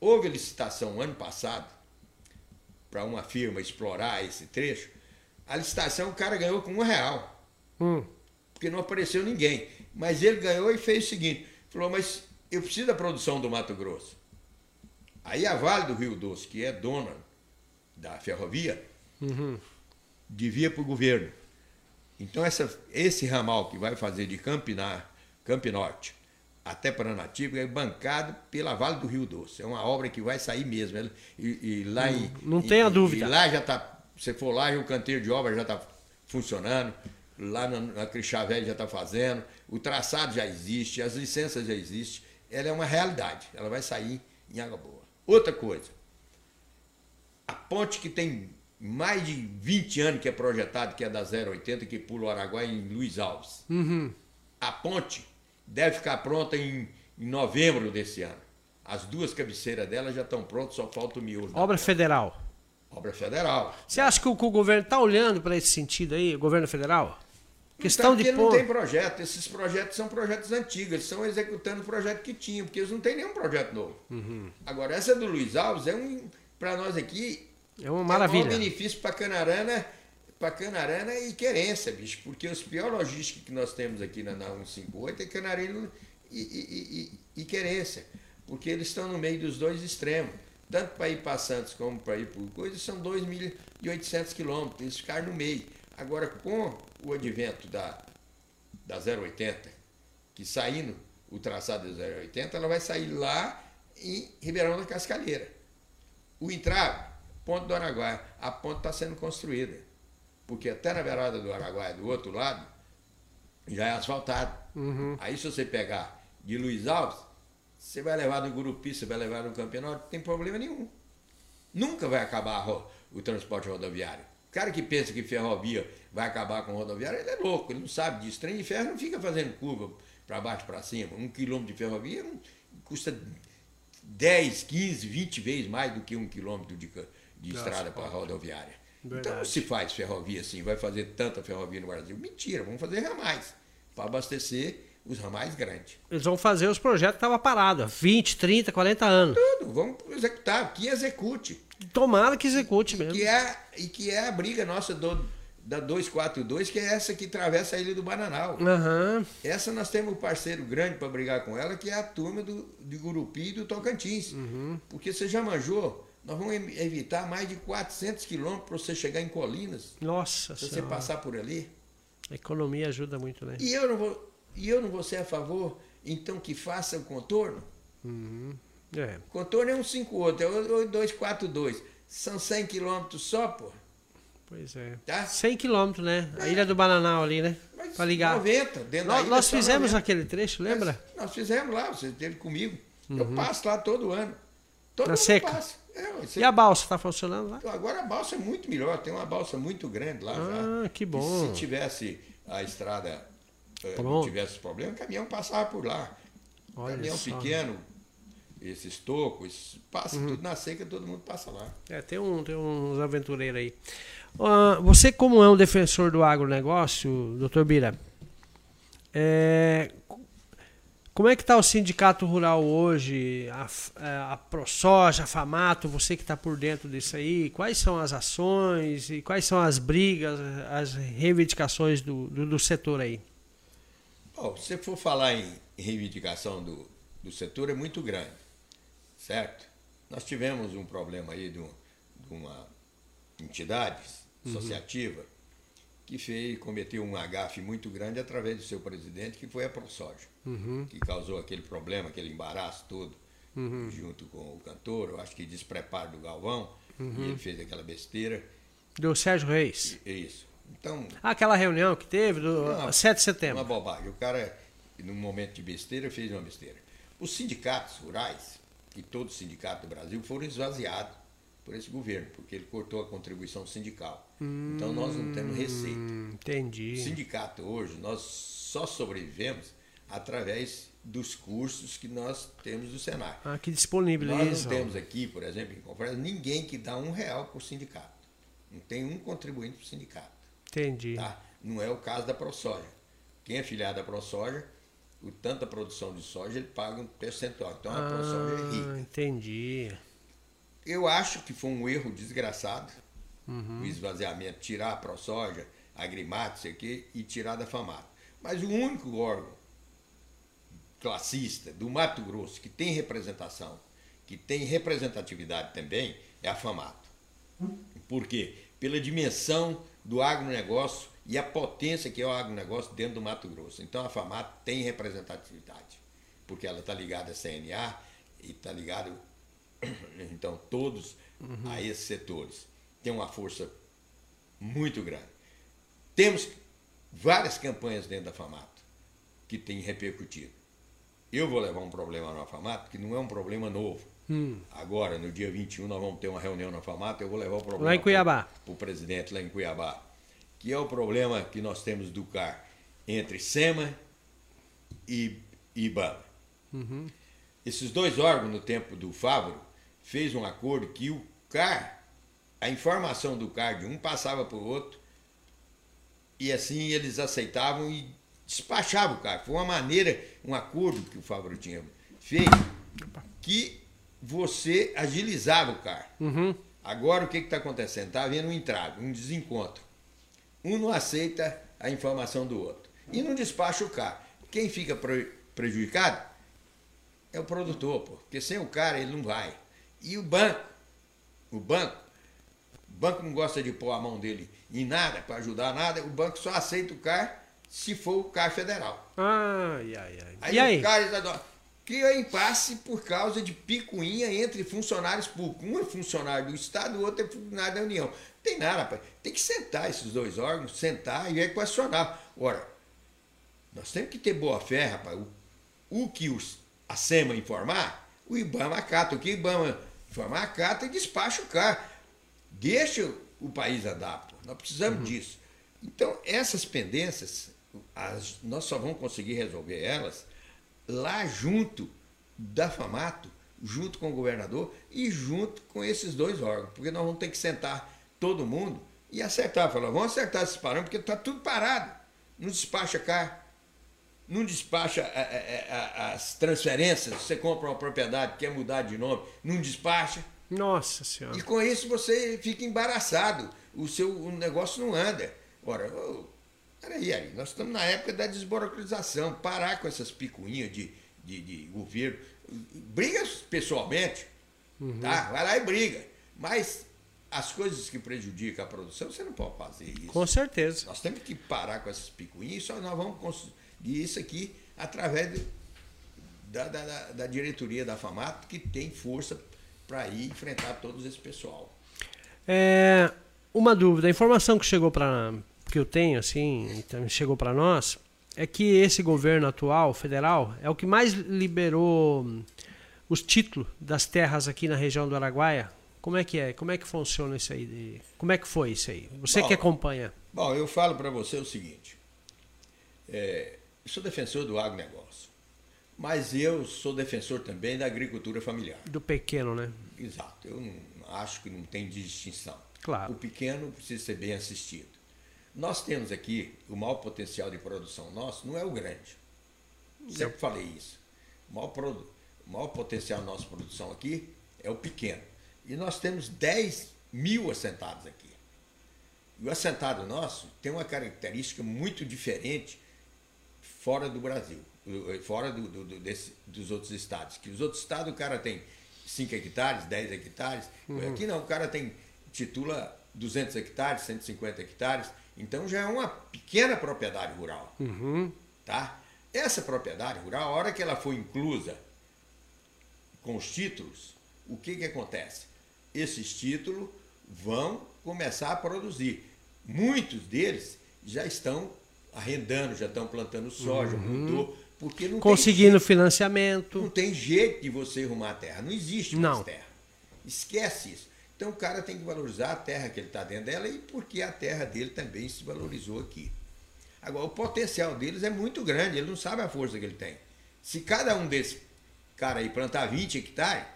Houve licitação ano passado para uma firma explorar esse trecho, a licitação o cara ganhou com um real. Hum. Porque não apareceu ninguém. Mas ele ganhou e fez o seguinte: falou, mas eu preciso da produção do Mato Grosso. Aí a Vale do Rio Doce, que é dona da ferrovia, uhum. devia para o governo. Então essa, esse ramal que vai fazer de Campinar, Campinorte até Paranatípica é bancado pela Vale do Rio Doce. É uma obra que vai sair mesmo. E, e lá não, em, não tenha dúvida. E lá já está, você for lá, o canteiro de obra já está funcionando, lá na, na Crixavé já está fazendo, o traçado já existe, as licenças já existem. Ela é uma realidade, ela vai sair em Água Boa. Outra coisa, a ponte que tem mais de 20 anos que é projetada, que é da 080, que pula o Araguaia em Luiz Alves. Uhum. A ponte deve ficar pronta em, em novembro desse ano. As duas cabeceiras dela já estão prontas, só falta o miolo. Obra federal. Obra federal. Você acha que o, que o governo está olhando para esse sentido aí, governo federal? Questão de não tem projeto. Esses projetos são projetos antigos, eles estão executando o projeto que tinham, porque eles não têm nenhum projeto novo. Uhum. Agora, essa do Luiz Alves é um, para nós aqui, é uma maravilha. É um benefício para Canarana para Canarana e Querência, bicho, porque os piores logísticos que nós temos aqui na, na 158 é Canarino e, e, e, e Querência, porque eles estão no meio dos dois extremos. Tanto para ir para Santos como para ir para coisa, são 2.800 quilômetros, eles ficaram no meio. Agora, com o advento da, da 080, que saindo o traçado da 080, ela vai sair lá em Ribeirão da Cascalheira. O entrave, Ponto do Araguaia, a ponte está sendo construída porque até na beirada do Araguaia, do outro lado, já é asfaltado. Uhum. Aí se você pegar de Luiz Alves, você vai levar no Gurupi, você vai levar no Campeonato, não tem problema nenhum. Nunca vai acabar o transporte rodoviário. O cara que pensa que ferrovia vai acabar com rodoviário, ele é louco, ele não sabe disso. Trem de ferro não fica fazendo curva para baixo para cima. Um quilômetro de ferrovia custa 10, 15, 20 vezes mais do que um quilômetro de, de estrada para rodoviária. Verdade. Então não se faz ferrovia assim, vai fazer tanta ferrovia no Brasil. Mentira, vamos fazer ramais para abastecer os ramais grandes. Eles vão fazer os projetos que estavam parados, 20, 30, 40 anos. Tudo, vamos executar, que execute. Tomara que execute mesmo. Que é, e que é a briga nossa do, da 242, que é essa que atravessa a Ilha do Bananal. Uhum. Essa nós temos um parceiro grande para brigar com ela, que é a turma do, de Gurupi e do Tocantins. Uhum. Porque você já manjou nós vamos evitar mais de 400 quilômetros para você chegar em Colinas. Nossa Se você passar por ali. A economia ajuda muito, né? E eu não vou, e eu não vou ser a favor, então, que faça o contorno. Uhum. É. Contorno é um 58, é o 242. São 100 quilômetros só, pô. Pois é. Tá? 100 quilômetros, né? A é. Ilha do Bananal ali, né? Para ligar. 90, dentro nós, da ilha, Nós fizemos 90. aquele trecho, lembra? Mas nós fizemos lá, você esteve comigo. Uhum. Eu passo lá todo ano. Todo Na ano seca. Passa. É. E a balsa está funcionando lá? Agora a balsa é muito melhor, tem uma balsa muito grande lá ah, já. que bom. E se tivesse a estrada. Não tivesse problema, o caminhão passava por lá. Olha Caminhão só. pequeno, esses tocos, passa uhum. tudo na seca, todo mundo passa lá. É, tem, um, tem uns aventureiros aí. Uh, você, como é um defensor do agronegócio, doutor Bira, é, como é que está o sindicato rural hoje, a, é, a ProSoja, a FAMATO, você que está por dentro disso aí, quais são as ações e quais são as brigas, as reivindicações do, do, do setor aí? Bom, se for falar em reivindicação do, do setor, é muito grande, certo? Nós tivemos um problema aí de, um, de uma entidade uhum. associativa uhum. que fez, cometeu um agafe muito grande através do seu presidente, que foi a ProSoja uhum. que causou aquele problema, aquele embaraço todo, uhum. junto com o cantor, eu acho que despreparo do Galvão, uhum. e ele fez aquela besteira. Do Sérgio Reis. Isso. Então, aquela reunião que teve do não, 7 de setembro. Uma bobagem. O cara, num momento de besteira, fez uma besteira. Os sindicatos rurais, e todo sindicato do Brasil, foram esvaziados por esse governo, porque ele cortou a contribuição sindical. Hum, então nós não temos receita. Entendi. O sindicato hoje, nós só sobrevivemos através dos cursos que nós temos do Senai. Ah, que disponibilizam. Nós não temos aqui, por exemplo, em conferência, ninguém que dá um real por sindicato. Não tem um contribuinte para o sindicato. Entendi. Tá? Não é o caso da ProSoja. Quem é filiado à ProSoja, o tanta produção de soja, ele paga um percentual. Então a ah, ProSoja é rica. Entendi. Eu acho que foi um erro desgraçado uhum. o esvaziamento, tirar a ProSoja, a Grimato, isso aqui, e tirar da FAMATO. Mas o único órgão classista do Mato Grosso, que tem representação, que tem representatividade também, é a FAMATO. Por quê? Pela dimensão do agronegócio e a potência que é o agronegócio dentro do Mato Grosso. Então a FAMATO tem representatividade, porque ela está ligada à CNA e está ligada, [COUGHS] então, todos uhum. a esses setores. Tem uma força muito grande. Temos várias campanhas dentro da FAMATO que têm repercutido. Eu vou levar um problema na FAMAT, que não é um problema novo. Hum. Agora, no dia 21, nós vamos ter uma reunião na FAMAT, eu vou levar o problema lá em Cuiabá. para o presidente lá em Cuiabá, que é o problema que nós temos do CAR entre SEMA e IBAMA. Uhum. Esses dois órgãos, no tempo do Fávoro, fez um acordo que o CAR, a informação do CAR de um passava para o outro, e assim eles aceitavam e despachava o carro. Foi uma maneira, um acordo que o Fábio tinha feito, que você agilizava o carro. Uhum. Agora o que está acontecendo? Está havendo um entrave, um desencontro. Um não aceita a informação do outro. E não despacha o carro. Quem fica prejudicado é o produtor, pô, porque sem o cara ele não vai. E o banco, o banco, o banco não gosta de pôr a mão dele em nada, para ajudar nada, o banco só aceita o carro se for o Caixa Federal. Ai, ai, ai. Aí, e aí? o Estadual cria impasse por causa de picuinha entre funcionários públicos. Um é funcionário do Estado, o outro é funcionário da União. Tem nada, rapaz. Tem que sentar esses dois órgãos, sentar e equacionar. Ora, nós temos que ter boa fé, rapaz. O, o que os, a SEMA informar, o IBAMA acata. O que o IBAMA informar, acata e despacha o carro. Deixa o país adaptar. Nós precisamos uhum. disso. Então, essas pendências as, nós só vamos conseguir resolver elas lá junto da FAMATO, junto com o governador e junto com esses dois órgãos, porque nós vamos ter que sentar todo mundo e acertar. Falar, vamos acertar esses parâmetros, porque está tudo parado. Não despacha cá, não despacha a, a, a, as transferências, você compra uma propriedade, quer mudar de nome, não despacha. Nossa Senhora. E com isso você fica embaraçado, o seu o negócio não anda. Ora, Peraí, aí, nós estamos na época da desburocratização, parar com essas picuinhas de, de, de governo. Briga pessoalmente, uhum. tá? Vai lá e briga. Mas as coisas que prejudicam a produção, você não pode fazer isso. Com certeza. Nós temos que parar com essas picuinhas só nós vamos conseguir isso aqui através da, da, da, diretoria da FAMAT, que tem força para ir enfrentar todo esse pessoal. É, uma dúvida, a informação que chegou para que eu tenho, assim, então, chegou para nós, é que esse governo atual, federal, é o que mais liberou os títulos das terras aqui na região do Araguaia. Como é que é? Como é que funciona isso aí? Como é que foi isso aí? Você bom, que acompanha. Bom, eu falo para você o seguinte. É, sou defensor do agronegócio. Mas eu sou defensor também da agricultura familiar. Do pequeno, né? Exato. Eu não, acho que não tem distinção. Claro. O pequeno precisa ser bem assistido. Nós temos aqui o maior potencial de produção nosso, não é o grande. Sempre falei isso. O maior, produ... o maior potencial da nossa produção aqui é o pequeno. E nós temos 10 mil assentados aqui. E o assentado nosso tem uma característica muito diferente fora do Brasil, fora do, do, desse, dos outros estados. Que os outros estados o cara tem 5 hectares, 10 hectares. Uhum. Aqui não, o cara tem titula 200 hectares, 150 hectares. Então já é uma pequena propriedade rural. Uhum. Tá? Essa propriedade rural, a hora que ela foi inclusa com os títulos, o que, que acontece? Esses títulos vão começar a produzir. Muitos deles já estão arrendando, já estão plantando soja, uhum. porque não conseguindo financiamento. Não tem jeito de você arrumar a terra, não existe mais não. terra. Esquece isso. Então o cara tem que valorizar a terra que ele está dentro dela e porque a terra dele também se valorizou aqui. Agora, o potencial deles é muito grande, ele não sabe a força que ele tem. Se cada um desses cara aí plantar 20 hectares,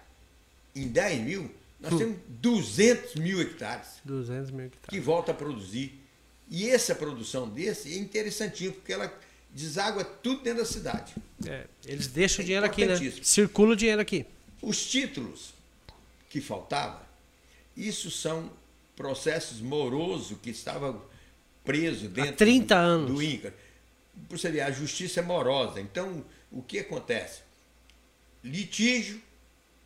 em 10 mil, nós hum. temos 200 mil hectares. 200 mil hectares. Que volta a produzir. E essa produção desse é interessantinha, porque ela deságua tudo dentro da cidade. É, eles deixam é o dinheiro aqui, né? Circula o dinheiro aqui. Os títulos que faltavam, isso são processos morosos que estavam presos dentro Há 30 do, anos. do INCA. Você vê, a justiça é morosa. Então, o que acontece? Litígio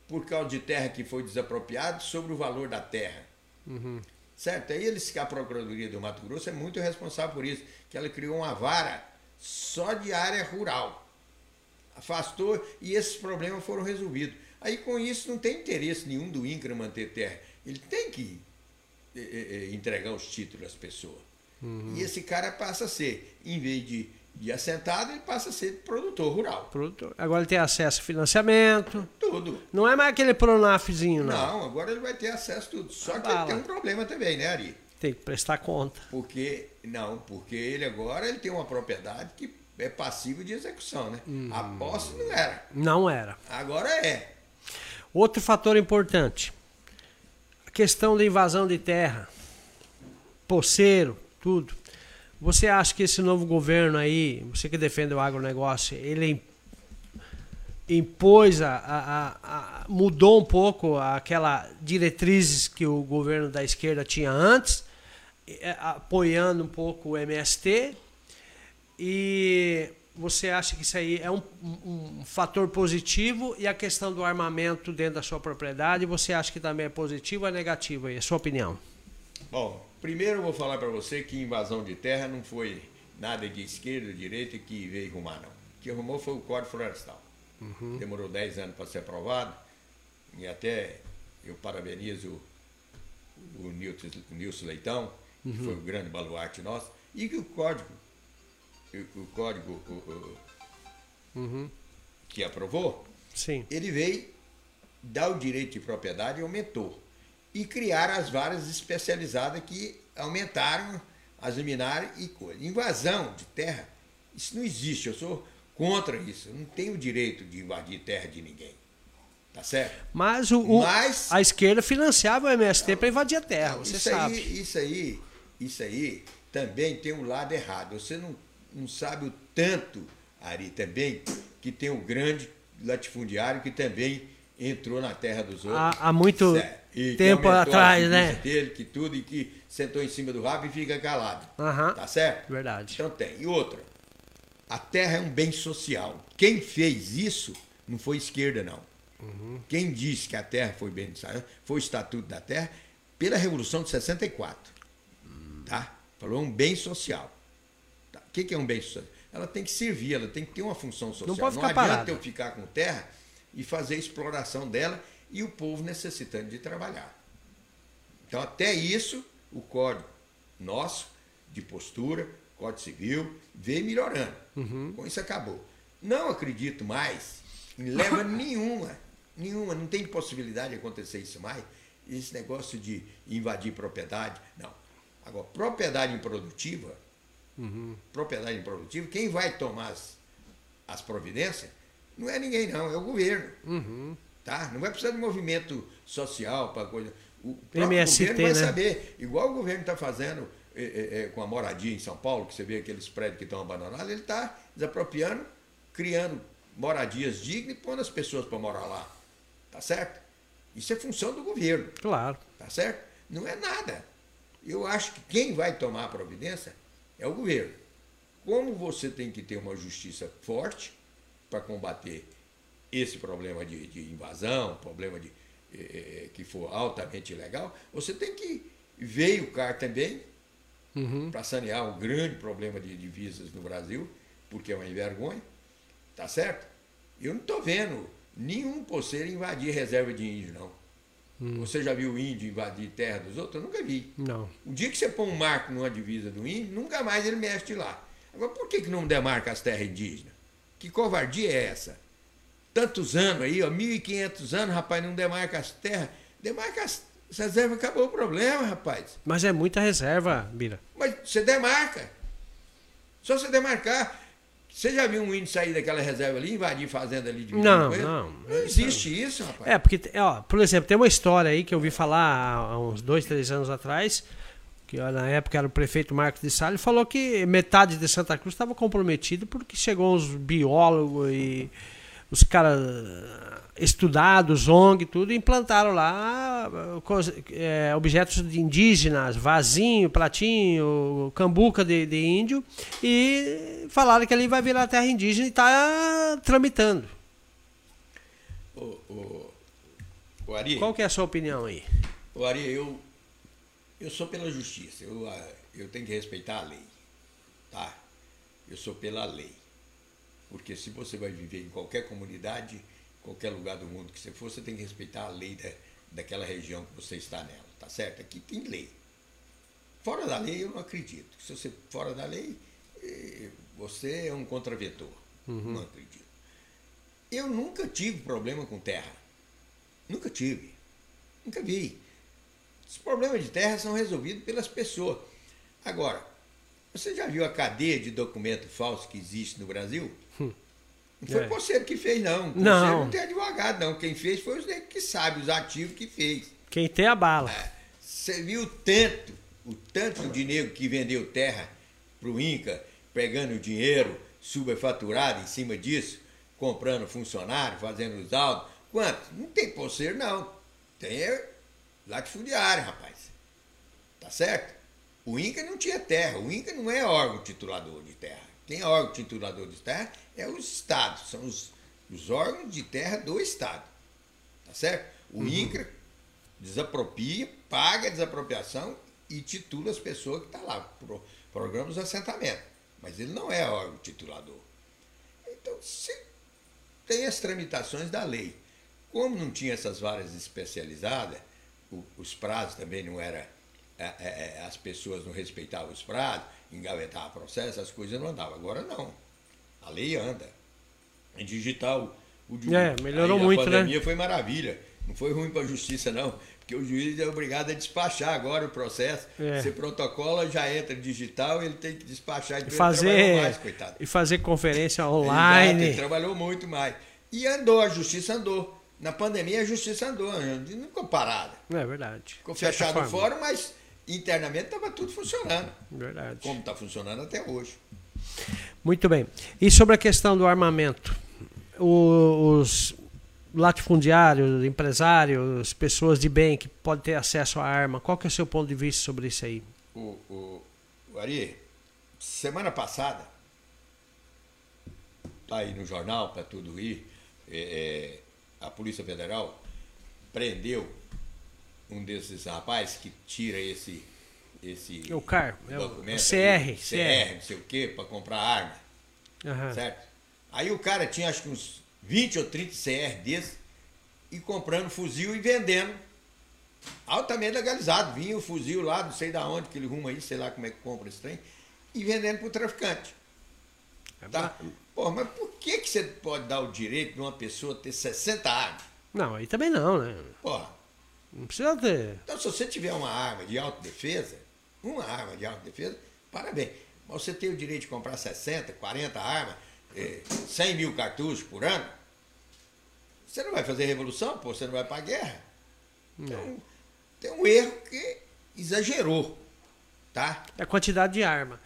por causa de terra que foi desapropriada sobre o valor da terra. Uhum. Certo? Aí eles, a Procuradoria do Mato Grosso é muito responsável por isso, que ela criou uma vara só de área rural. Afastou e esses problemas foram resolvidos. Aí com isso não tem interesse nenhum do INCRA manter terra. Ele tem que é, é, entregar os títulos às pessoas. Uhum. E esse cara passa a ser, em vez de de assentado, ele passa a ser produtor rural. Produtor. Agora ele tem acesso a financiamento. Tudo. Não é mais aquele Pronafzinho, não. Não, agora ele vai ter acesso a tudo. Só que ele tem um problema também, né, Ari? Tem que prestar conta. Porque, não, porque ele agora ele tem uma propriedade que é passivo de execução, né? Hum. A posse não era. Não era. Agora é. Outro fator importante. Questão da invasão de terra. Poceiro, tudo. Você acha que esse novo governo aí, você que defende o agronegócio, ele impôs, a, a, a, mudou um pouco aquela diretrizes que o governo da esquerda tinha antes, é, apoiando um pouco o MST, e você acha que isso aí é um, um, um, fator positivo e a questão do armamento dentro da sua propriedade, você acha que também é positivo ou é negativo aí? A sua opinião? Bom, Primeiro eu vou falar para você que invasão de terra não foi nada de esquerda ou direita que veio arrumar, não. O que arrumou foi o Código Florestal. Uhum. Demorou 10 anos para ser aprovado. E até eu parabenizo o, Nilson Leitão, uhum. que foi o grande baluarte nosso, e que o código, o, o código o, uhum. que aprovou, Sim. ele veio dar o direito de propriedade e aumentou e criar as varas especializadas que aumentaram as liminares e coisa. Invasão de terra, isso não existe, eu sou contra isso. Eu não tenho o direito de invadir terra de ninguém. Tá certo? Mas, o, o Mas a esquerda financiava o MST para invadir a terra, você isso sabe. Aí, isso aí, isso aí também tem um lado errado. Você não, não sabe o tanto, Ari, também, que tem o um grande latifundiário que também entrou na terra dos outros. Há, há muito tempo atrás, né? dele, que tudo, e que sentou em cima do rabo e fica calado. Uhum. Tá certo? Verdade. Então tem. E outra, a terra é um bem social. Quem fez isso não foi esquerda, não. Uhum. Quem disse que a terra foi bem foi o Estatuto da Terra pela Revolução de 64. Uhum. Tá? Falou um bem social. O que é um bem social? Ela tem que servir, ela tem que ter uma função social. Não, pode ficar não adianta parada. eu ficar com terra e fazer exploração dela e o povo necessitando de trabalhar. Então, até isso, o código nosso, de postura, Código Civil, veio melhorando. Uhum. Com isso acabou. Não acredito mais em leva [LAUGHS] nenhuma, nenhuma, não tem possibilidade de acontecer isso mais. Esse negócio de invadir propriedade, não. Agora, propriedade improdutiva, uhum. propriedade improdutiva, quem vai tomar as, as providências Não é ninguém, não, é o governo. Uhum. Tá? Não vai precisar de movimento social para coisa. O próprio MST, governo vai né? saber. Igual o governo está fazendo é, é, é, com a moradia em São Paulo, que você vê aqueles prédios que estão abandonados, ele está desapropriando, criando moradias dignas e pondo as pessoas para morar lá. Tá certo? Isso é função do governo. Claro. Tá certo? Não é nada. Eu acho que quem vai tomar a providência é o governo. Como você tem que ter uma justiça forte para combater esse problema de, de invasão, problema de, eh, que for altamente ilegal, você tem que veio-car também Uhum. para sanear um grande problema de divisas no Brasil, porque é uma vergonha, tá certo? Eu não estou vendo nenhum poceiro invadir reserva de índio, não. Você já viu índio invadir terra dos outros? Eu nunca vi. Não. O dia que você põe um marco numa divisa do índio, nunca mais ele mexe de lá. Agora, por que, que não demarca as terras indígenas? Que covardia é essa? Tantos anos aí, ó, 1.500 anos, rapaz, não demarca as terras. Demarca as as reservas, acabou o problema, rapaz. Mas é muita reserva, Bira. Mas você demarca. Só você demarcar. Você já viu um índio sair daquela reserva ali, invadir fazenda ali de Não, não. Não existe isso, rapaz. É, porque, ó, por exemplo, tem uma história aí que eu ouvi falar há uns dois, três anos atrás, que ó, na época era o prefeito Marcos de Salles, falou que metade de Santa Cruz estava comprometido porque chegou uns biólogos e os caras estudados, ONG, tudo, implantaram lá é, objetos de indígenas, vasinho, pratinho, cambuca de, de índio, e falaram que ali vai virar terra indígena e está tramitando. O, o, o Ari, Qual que é a sua opinião aí? o Ari, eu, eu sou pela justiça. Eu, ah, eu tenho que respeitar a lei. Tá? Eu sou pela lei. Porque se você vai viver em qualquer comunidade, qualquer lugar do mundo que você for, você tem que respeitar a lei da, daquela região que você está nela. Tá certo? Aqui tem lei. Fora da lei, eu não acredito. Se você fora da lei, eh, você é um contraventor. Não acredito. Eu nunca tive problema com terra. Nunca tive. Nunca vi. Os problemas de terra são resolvidos pelas pessoas. Agora, você já viu a cadeia de documento falso que existe no Brasil? Não foi É. o conselho que fez, não. O conselho Não. não tem advogado, não. Quem fez foi os que sabem, os ativos que fez. Quem tem a bala. Você viu o tanto, o tanto de negro que vendeu terra para o Inca, pegando dinheiro superfaturado em cima disso, comprando funcionário, fazendo os autos. Quanto? Não tem poceiro, não. Tem é latifundiário, rapaz. Tá certo? O Inca não tinha terra. O Inca não é órgão titulador de terra. Quem é órgão titulador de terra é os estados. São os, os órgãos de terra do estado. Tá certo? O INCRA desapropria, paga a desapropriação e titula as pessoas que estão tá lá, pro, programas de assentamento. Mas ele não é órgão titulador. Então, se tem as tramitações da lei. Como não tinha essas varas especializadas, o- os prazos também não era. é, é, é, as pessoas não respeitavam os prazos, engavetavam processo, as coisas não andavam. Agora não. A lei anda. Em digital, o ju- É, melhorou aí muito, a né? pandemia foi maravilha. Não foi ruim para a justiça, não. Porque o juiz é obrigado a despachar agora o processo. É. Se protocola, já entra digital, ele tem que despachar. Então ele fazer mais, coitado. e fazer conferência Exato, online. ele trabalhou muito mais. E andou, a justiça andou. Na pandemia a justiça andou, não ficou parada. É verdade. Ficou fechado o fórum, mas internamente estava tudo funcionando. Verdade. Como está funcionando até hoje. Muito bem. E sobre a questão do armamento? Os latifundiários, empresários, pessoas de bem que podem ter acesso à arma, qual que é o seu ponto de vista sobre isso aí? O, o, o Ari, semana passada, tá aí no jornal para tudo ir, é, é, a Polícia Federal prendeu um desses rapazes que tira esse esse O CAR, é o- CR, aí, CR. CR, não sei o quê, para comprar arma, Aham. certo? Aí o cara tinha acho que uns 20 ou 30 CR desses e comprando fuzil e vendendo altamente legalizado. Vinha o fuzil lá, não sei da onde que ele ruma aí, sei lá como é que compra esse trem, e vendendo para o traficante. Tá? Pô, mas por que, que você pode dar o direito de uma pessoa ter 60 armas? Não, aí também não, né? Porra, Não precisa ter. então se você tiver uma arma de autodefesa, uma arma de autodefesa, parabéns. Mas você tem o direito de comprar 60, 40 armas, eh, 100 mil cartuchos por ano? Você não vai fazer revolução, pô, você não vai para a guerra. Então, tem um erro que exagerou, tá? A quantidade de arma.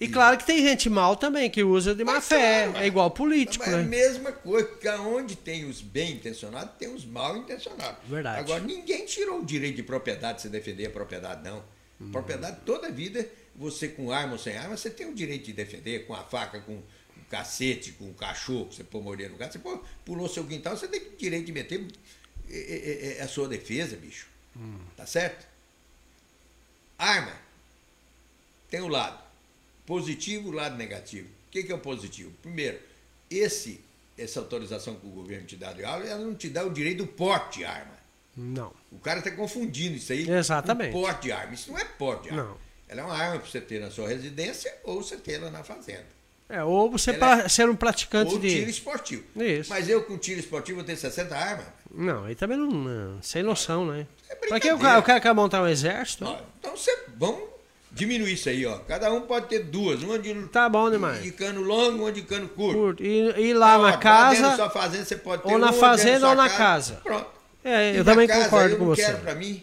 E claro que tem gente mal também, que usa de má fé. claro, É igual político, Mas é a né? mesma coisa, porque onde tem os bem intencionados, tem os mal intencionados. Verdade. Agora, ninguém tirou o direito de propriedade de você defender a propriedade, não. Uhum. Propriedade, toda vida, você com arma ou sem arma, você tem o direito de defender, com a faca, com o cacete, com o cachorro, você pôr morrer no gato, você pô, pulou seu quintal, você tem o direito de meter é, é, é, a sua defesa, bicho. Hum. Tá certo? Arma tem o lado positivo lado negativo. O que, que é o positivo? Primeiro, esse, essa autorização que o governo te dá de arma, ela não te dá o direito do porte de arma. Não. O cara está confundindo isso aí Exatamente. com porte de arma. Isso não é porte de arma. Não. Ela é uma arma para você ter na sua residência ou você ter ela na fazenda. É, ou você é- ser um praticante Ou tiro de. esportivo. Isso. Mas eu com tiro esportivo vou ter 60 armas? Não, aí também não. não, sem noção, né? É Pra que o cara, o cara quer montar um exército? Ó, Então você, vamos diminuir isso aí, ó. Cada um pode ter duas, uma de, Tá bom demais. de cano longo, uma de cano curto. Curto. E, e lá Ó, na dentro da casa. sua fazenda você pode ter ou na fazenda ou na casa. Pronto. É, E eu na também casa, concordo eu com não você. quero pra mim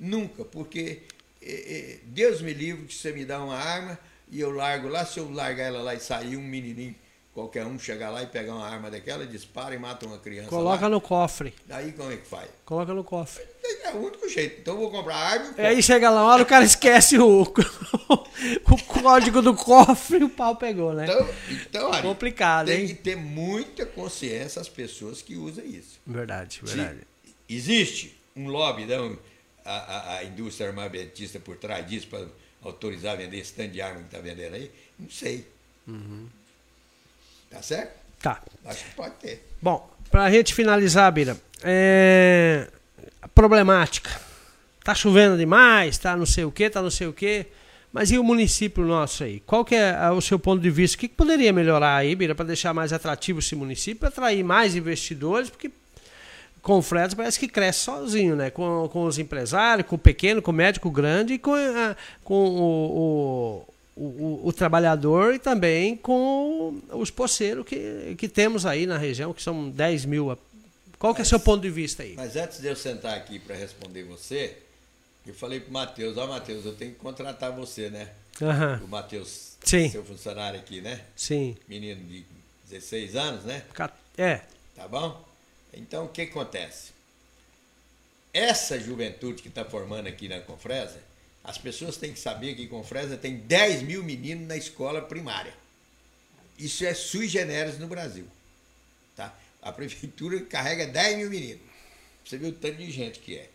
nunca, porque é, é, Deus me livre que você me dá uma arma e eu largo lá, se eu largar ela lá e sair um menininho, qualquer um chegar lá e pegar uma arma daquela, dispara e mata uma criança Coloca lá. no cofre. Daí como é que faz? Coloca no cofre. É o único jeito. Então eu vou comprar arma e aí chega lá, olha, o cara esquece o, [LAUGHS] o código do cofre e o pau pegou, né? Então, então Ari, Complicado, tem hein? que ter muita consciência as pessoas que usam isso. Verdade, Se verdade. existe um lobby da a, a, a indústria armamentista por trás disso para autorizar a vender esse tanto de arma que está vendendo aí? Não sei. Uhum. Tá certo? Tá. Acho que pode ter. Bom, pra gente finalizar, Bira, é... problemática. Tá chovendo demais, tá não sei o que, tá não sei o que. Mas e o município nosso aí? Qual que é ah, o seu ponto de vista? O que, que poderia melhorar aí, Bira, para deixar mais atrativo esse município, atrair mais investidores? Porque com o Fred parece que cresce sozinho, né? Com, com os empresários, com o pequeno, com o médico grande e com, a- com o, o, o, o trabalhador e também com os poceiros que, que temos aí na região, que são 10 mil. Qual que é o seu ponto de vista aí? Mas antes de eu sentar aqui para responder você, eu falei pro Matheus, ó Matheus, eu tenho que contratar você, né? Aham, O Matheus, seu funcionário aqui, né? sim. Menino de 16 anos, né? É, Tá bom? Então, o que acontece? Essa juventude que está formando aqui na Confresa, as pessoas têm que saber que Confresa tem 10 mil meninos na escola primária. Isso é sui generis no Brasil. Tá? A prefeitura carrega 10 mil meninos. Você vê o tanto de gente que é.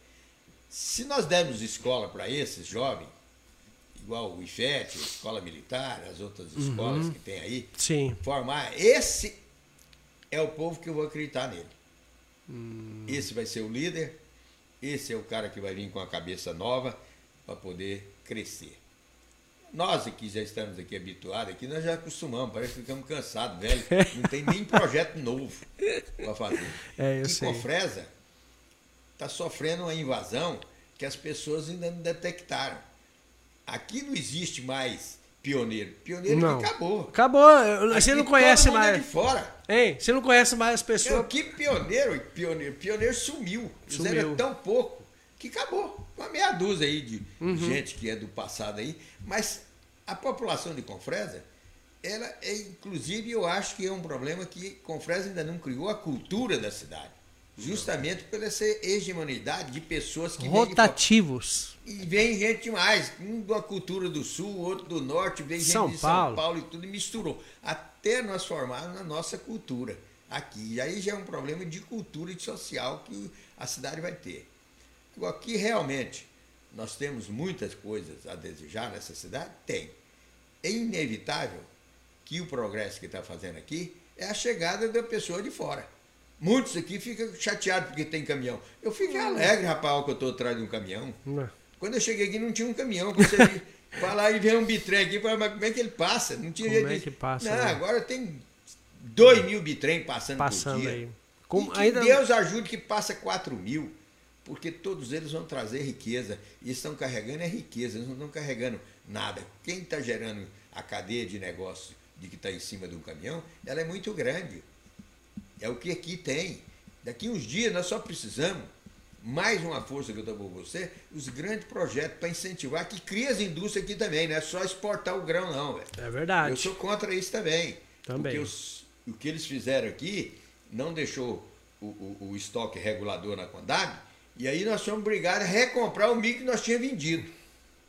Se nós dermos escola para esses jovens, igual o IFET, a escola militar, as outras escolas que tem aí, sim. formar esse é o povo que eu vou acreditar nele. Esse vai ser o líder, esse é o cara que vai vir com a cabeça nova para poder crescer. Nós aqui já estamos aqui habituados, aqui nós já acostumamos, parece que ficamos cansados, velho. Não tem nem projeto novo para fazer. [LAUGHS] É, eu e sei. Confresa está sofrendo uma invasão que as pessoas ainda não detectaram. Aqui não existe mais pioneiro. Pioneiro Não. que acabou. Acabou. eu- Você Aqui não conhece é mais. de fora. Hein? Você não conhece mais as Eu, pessoas. que pioneiro, pioneiro, pioneiro sumiu. Sumiu. Fizeram tão pouco que acabou. Uma meia dúzia aí de Uhum. gente que é do passado aí. Mas a população de Confresa, ela é, inclusive, eu acho que é um problema que Confresa ainda não criou a cultura da cidade. Justamente pela essa hegemonidade de pessoas que vêm de fora. Rotativos. E vem gente demais, um da cultura do sul, outro do norte, vem gente São de Paulo. São Paulo e tudo, e misturou. Até nós formarmos a nossa cultura aqui. E aí já é um problema de cultura e de social que a cidade vai ter. Agora, que realmente nós temos muitas coisas a desejar nessa cidade? Tem. É inevitável que o progresso que está fazendo aqui é a chegada da pessoa de fora. Muitos aqui ficam chateados porque tem caminhão. Eu fico Hum. alegre, rapaz, que eu estou atrás de um caminhão. Não. Quando eu cheguei aqui não tinha um caminhão. Você [LAUGHS] vai lá e vê um bitrem aqui, fala, mas como é que ele passa? Não tinha Como jeito é que passa, Não, né? agora tem dois mil bitrem passando, por Passando dia. aí. E Com, que ainda, Deus ajude que passa 4 mil, porque todos eles vão trazer riqueza. E estão carregando é riqueza, eles não estão carregando nada. Quem está gerando a cadeia de negócio de que está em cima de um caminhão, ela é muito grande. É o que aqui tem. Daqui uns dias nós só precisamos, mais uma força que eu dou para você, os grandes projetos para incentivar, que cria as indústrias aqui também, não é só exportar o grão, não, velho. É verdade. Eu sou contra isso também. Também. Porque os- o que eles fizeram aqui não deixou o, o- o estoque regulador na Condab, e aí nós somos obrigados a recomprar o milho que nós tínhamos vendido.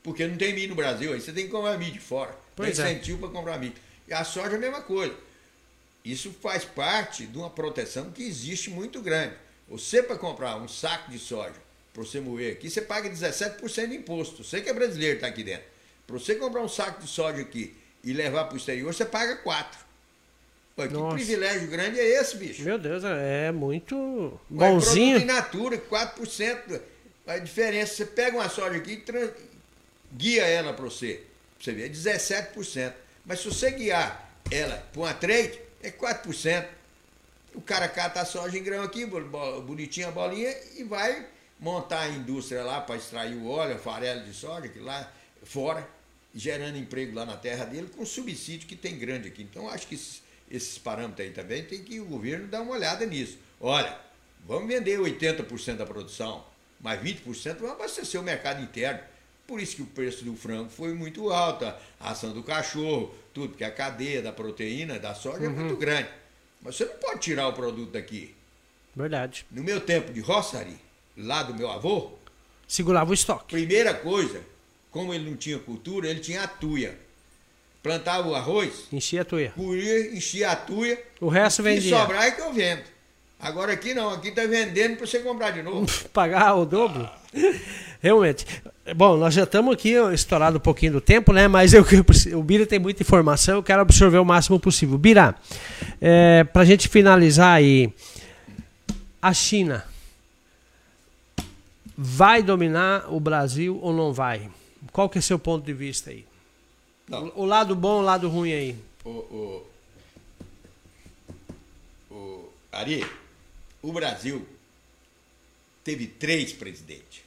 Porque não tem milho no Brasil, aí você tem que comprar milho de fora. Pois tem é. incentivo para comprar milho. E a soja é a mesma coisa. Isso faz parte de uma proteção que existe muito grande. Você, para comprar um saco de soja, para você moer aqui, você paga 17% de imposto. Você que é brasileiro está aqui dentro. Para você comprar um saco de soja aqui e levar para o exterior, você paga 4%. Pô, que Nossa. privilégio grande é esse, bicho? Meu Deus, é muito in bonzinho. natura, 4%. A diferença, você pega uma soja aqui e tran- guia ela para você. Pra você ver, é 17%. Mas se você guiar ela para uma trade, é 4%. O cara cata a soja em grão aqui, bo- bo- bonitinha a bolinha, e vai montar a indústria lá para extrair o óleo, a farelo de soja, que lá fora, gerando emprego lá na terra dele, com subsídio que tem grande aqui. Então, acho que esses, parâmetros aí também tem que o governo dar uma olhada nisso. Olha, vamos vender 80% da produção, mas 20% vamos abastecer o mercado interno. Por isso que o preço do frango foi muito alto, a ação do cachorro, tudo, porque a cadeia da proteína, da soja é muito grande. Mas você não pode tirar o produto daqui. Verdade. No meu tempo de roçaria, lá do meu avô, Segurava o estoque. primeira coisa, como ele não tinha cultura, ele tinha a tuia. Plantava o arroz, Enchia a tuia. colhia, enchia a tuia, O resto vendia. sobrar é que eu vendo. Agora aqui não, aqui tá vendendo para você comprar de novo. [LAUGHS] Pagar o dobro. [LAUGHS] Realmente. Bom, nós já estamos aqui estourado um pouquinho do tempo, né? Mas eu, o Bira tem muita informação, eu quero absorver o máximo possível. Bira, é, para a gente finalizar aí, a China vai dominar o Brasil ou não vai? Qual que é seu ponto de vista aí? Não. O, lado bom, o lado ruim aí. O, o, o, Ari, o Brasil teve três presidentes.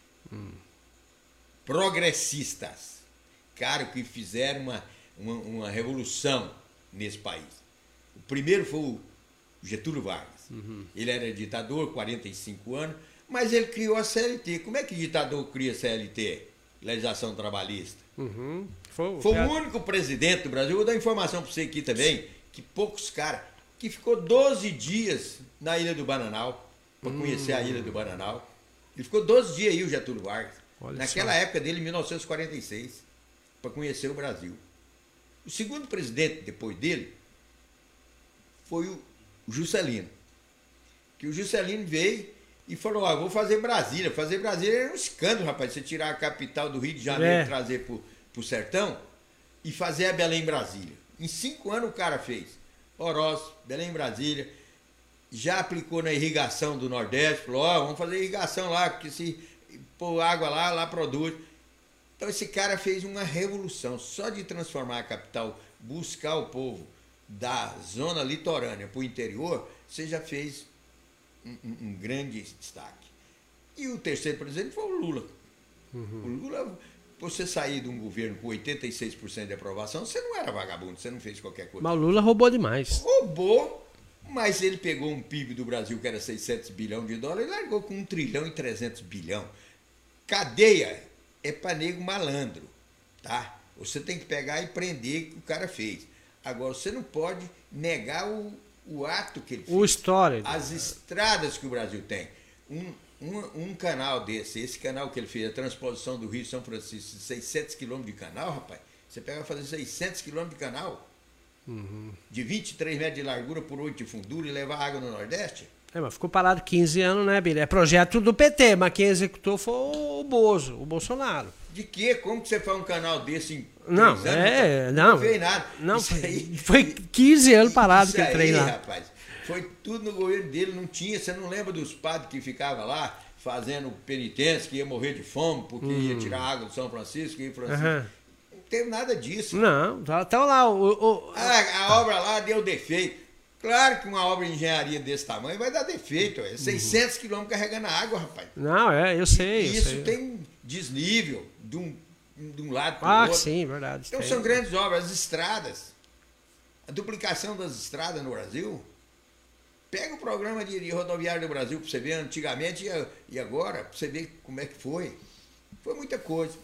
Progressistas. Cara, que fizeram uma, uma, uma revolução nesse país. O primeiro foi o Getúlio Vargas. Ele era ditador, 45 anos, mas ele criou a CLT. Como é que ditador cria CLT? Legislação trabalhista. Uhum. Foi, Foi o único presidente do Brasil, vou dar informação para você aqui também, que poucos caras, que ficou 12 dias na Ilha do Bananal, para conhecer a Ilha do Bananal. Ele ficou 12 dias aí, o Getúlio Vargas. Olha naquela só. época dele, em 1946, para conhecer o Brasil. O segundo presidente depois dele foi o Juscelino. Que o Juscelino veio e falou, ó, vou fazer Brasília. Fazer Brasília era um escândalo, rapaz. Você tirar a capital do Rio de Janeiro É. e trazer pro, pro sertão e fazer a Belém Brasília. Em cinco anos o cara fez. Oroz, Belém Brasília. Já aplicou na irrigação do Nordeste, falou, ó, vamos fazer irrigação lá, porque se pôr água lá, lá produz. Então esse cara fez uma revolução só de transformar a capital, buscar o povo da zona litorânea para o interior, você já fez um, um- um grande destaque. E o terceiro presidente foi o Lula. O Lula, você sair de um governo com 86% de aprovação, você não era vagabundo, você não fez qualquer coisa. Mas o Lula roubou demais. Roubou, mas ele pegou um PIB do Brasil que era 600 bilhão de dólares e largou com 1 trilhão e 300 bilhão. Cadeia é para nego malandro, tá? Você tem que pegar e prender o que o cara fez. Agora, você não pode negar o, o ato que ele fez. O histórico. As estradas que o Brasil tem. Um, um, um canal desse, esse canal que ele fez, a transposição do Rio São Francisco, 600 quilômetros de canal, rapaz. Você pega e fazer 600 quilômetros de canal, de 23 metros de largura por 8 de fundura e levar água no Nordeste? É, mas ficou parado 15 anos, né, Bira? É projeto do PT, mas quem executou foi o Bozo, o Bolsonaro. De quê? Como que você faz um canal desse em Não, anos? é, rapaz? não. fez nada. Não, Isso foi, aí- [LAUGHS] foi 15 anos parado trem aí, lá. rapaz. Foi tudo no governo dele, não tinha. Você não lembra dos padres que ficavam lá fazendo penitência, que ia morrer de fome porque ia tirar água do São Francisco, ia Francisco. Hum. Aham. Não teve nada disso. Não, tá, tá lá. O, o- Ah, a obra lá deu defeito. Claro que uma obra de engenharia desse tamanho vai dar defeito. Uhum. É 600 quilômetros carregando água, rapaz. Não, é, eu sei. eu Isso sei. tem desnível de um, de um lado para o Ah, outro. sim, verdade. Então tem. são grandes obras, as estradas. A duplicação das estradas no Brasil. Pega o programa de, de rodoviário do Brasil para você ver antigamente e, e agora, para você ver como é que foi. Foi muita coisa.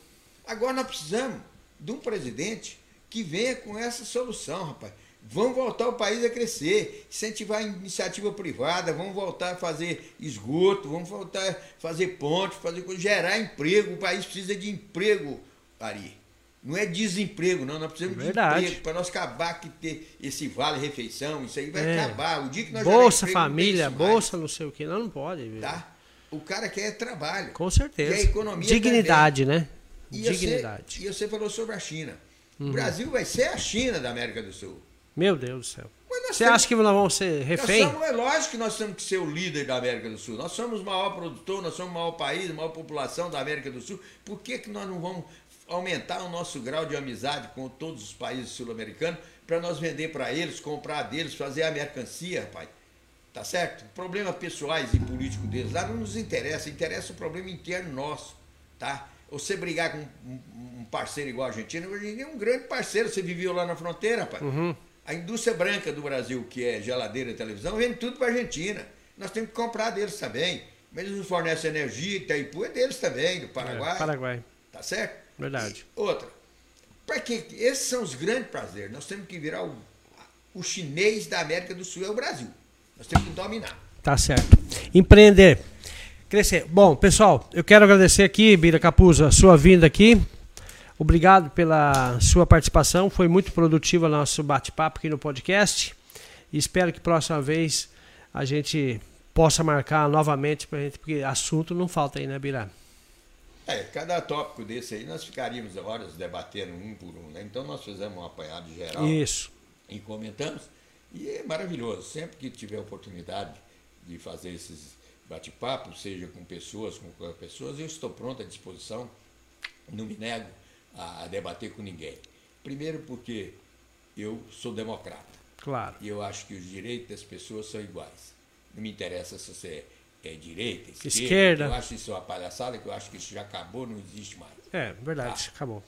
Agora nós precisamos de um presidente que venha com essa solução, rapaz. Vamos voltar o país a crescer, incentivar a iniciativa privada, vamos voltar a fazer esgoto, vamos voltar a fazer pontes, fazer gerar emprego. O país precisa de emprego, Ari. Não é desemprego, não. Nós precisamos Verdade. de emprego para nós acabar que ter esse vale refeição. Isso aí vai é. acabar. O dia que nós Bolsa emprego, família, bolsa, não sei o que, não, não pode. Tá? O cara quer trabalho. Com certeza. A economia Dignidade, né? E Dignidade. Você, e você falou sobre a China. Uhum. O Brasil vai ser a China da América do Sul. Meu Deus do céu. Você temos, acha que nós vamos ser refém? Somos, é lógico que nós temos que ser o líder da América do Sul. Nós somos o maior produtor, nós somos o maior país, a maior população da América do Sul. Por que, que nós não vamos aumentar o nosso grau de amizade com todos os países sul-americanos para nós vender para eles, comprar deles, fazer a mercancia, rapaz? Tá certo? Problemas pessoais e políticos deles lá não nos interessa, interessa o problema interno nosso, tá? Você brigar com um parceiro igual a Argentina, a Argentina é um grande parceiro, você viveu lá na fronteira, rapaz. Uhum. A indústria branca do Brasil, que é geladeira e televisão, vende tudo para a Argentina. Nós temos que comprar deles também. Mas eles nos fornecem energia, Itaipu é deles também, do Paraguai. É, Paraguai. Tá certo? Verdade. E outra. Para que esses são os grandes prazeres. Nós temos que virar o, o chinês da América do Sul é o Brasil. Nós temos que dominar. Tá certo. Empreender. Crescer. Bom, pessoal, eu quero agradecer aqui, Bira Capuzzo, a sua vinda aqui. Obrigado pela sua participação. Foi muito produtivo o nosso bate-papo aqui no podcast. E espero que próxima vez a gente possa marcar novamente pra gente, porque assunto não falta aí, né, Bira? É, cada tópico desse aí nós ficaríamos horas debatendo um por um, né? Então nós fizemos um apanhado geral. Isso. E comentamos. E é maravilhoso. Sempre que tiver oportunidade de fazer esses bate-papo, seja com pessoas, com pessoas, eu estou pronto à disposição, não me nego a, a debater com ninguém. Primeiro porque eu sou democrata. Claro. E eu acho que os direitos das pessoas são iguais. Não me interessa se você é direita, esquerda. esquerda. Eu acho isso uma palhaçada, que eu acho que isso já acabou, não existe mais. É, verdade, tá? acabou.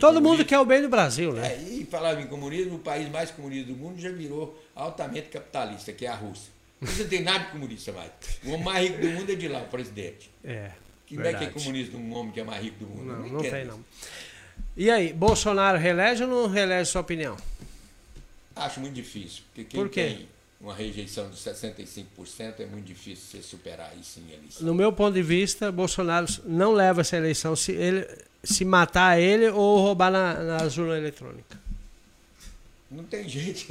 Todo mundo quer o bem do Brasil, né? É, e falava em comunismo, o país mais comunista do mundo já virou altamente capitalista, que é a Rússia. Não tem nada de comunista mais. O homem mais rico do mundo é de lá, o presidente. É. Que não é que é comunista um homem que é mais rico do mundo. Não, não, não tem, não. E aí, Bolsonaro relege ou não relege sua opinião? Acho muito difícil. Porque quem Por tem uma rejeição de 65% é muito difícil você superar isso em eleição. No meu ponto de vista, Bolsonaro não leva essa eleição se, ele, se matar ele ou roubar na, na urna eletrônica. Não tem jeito.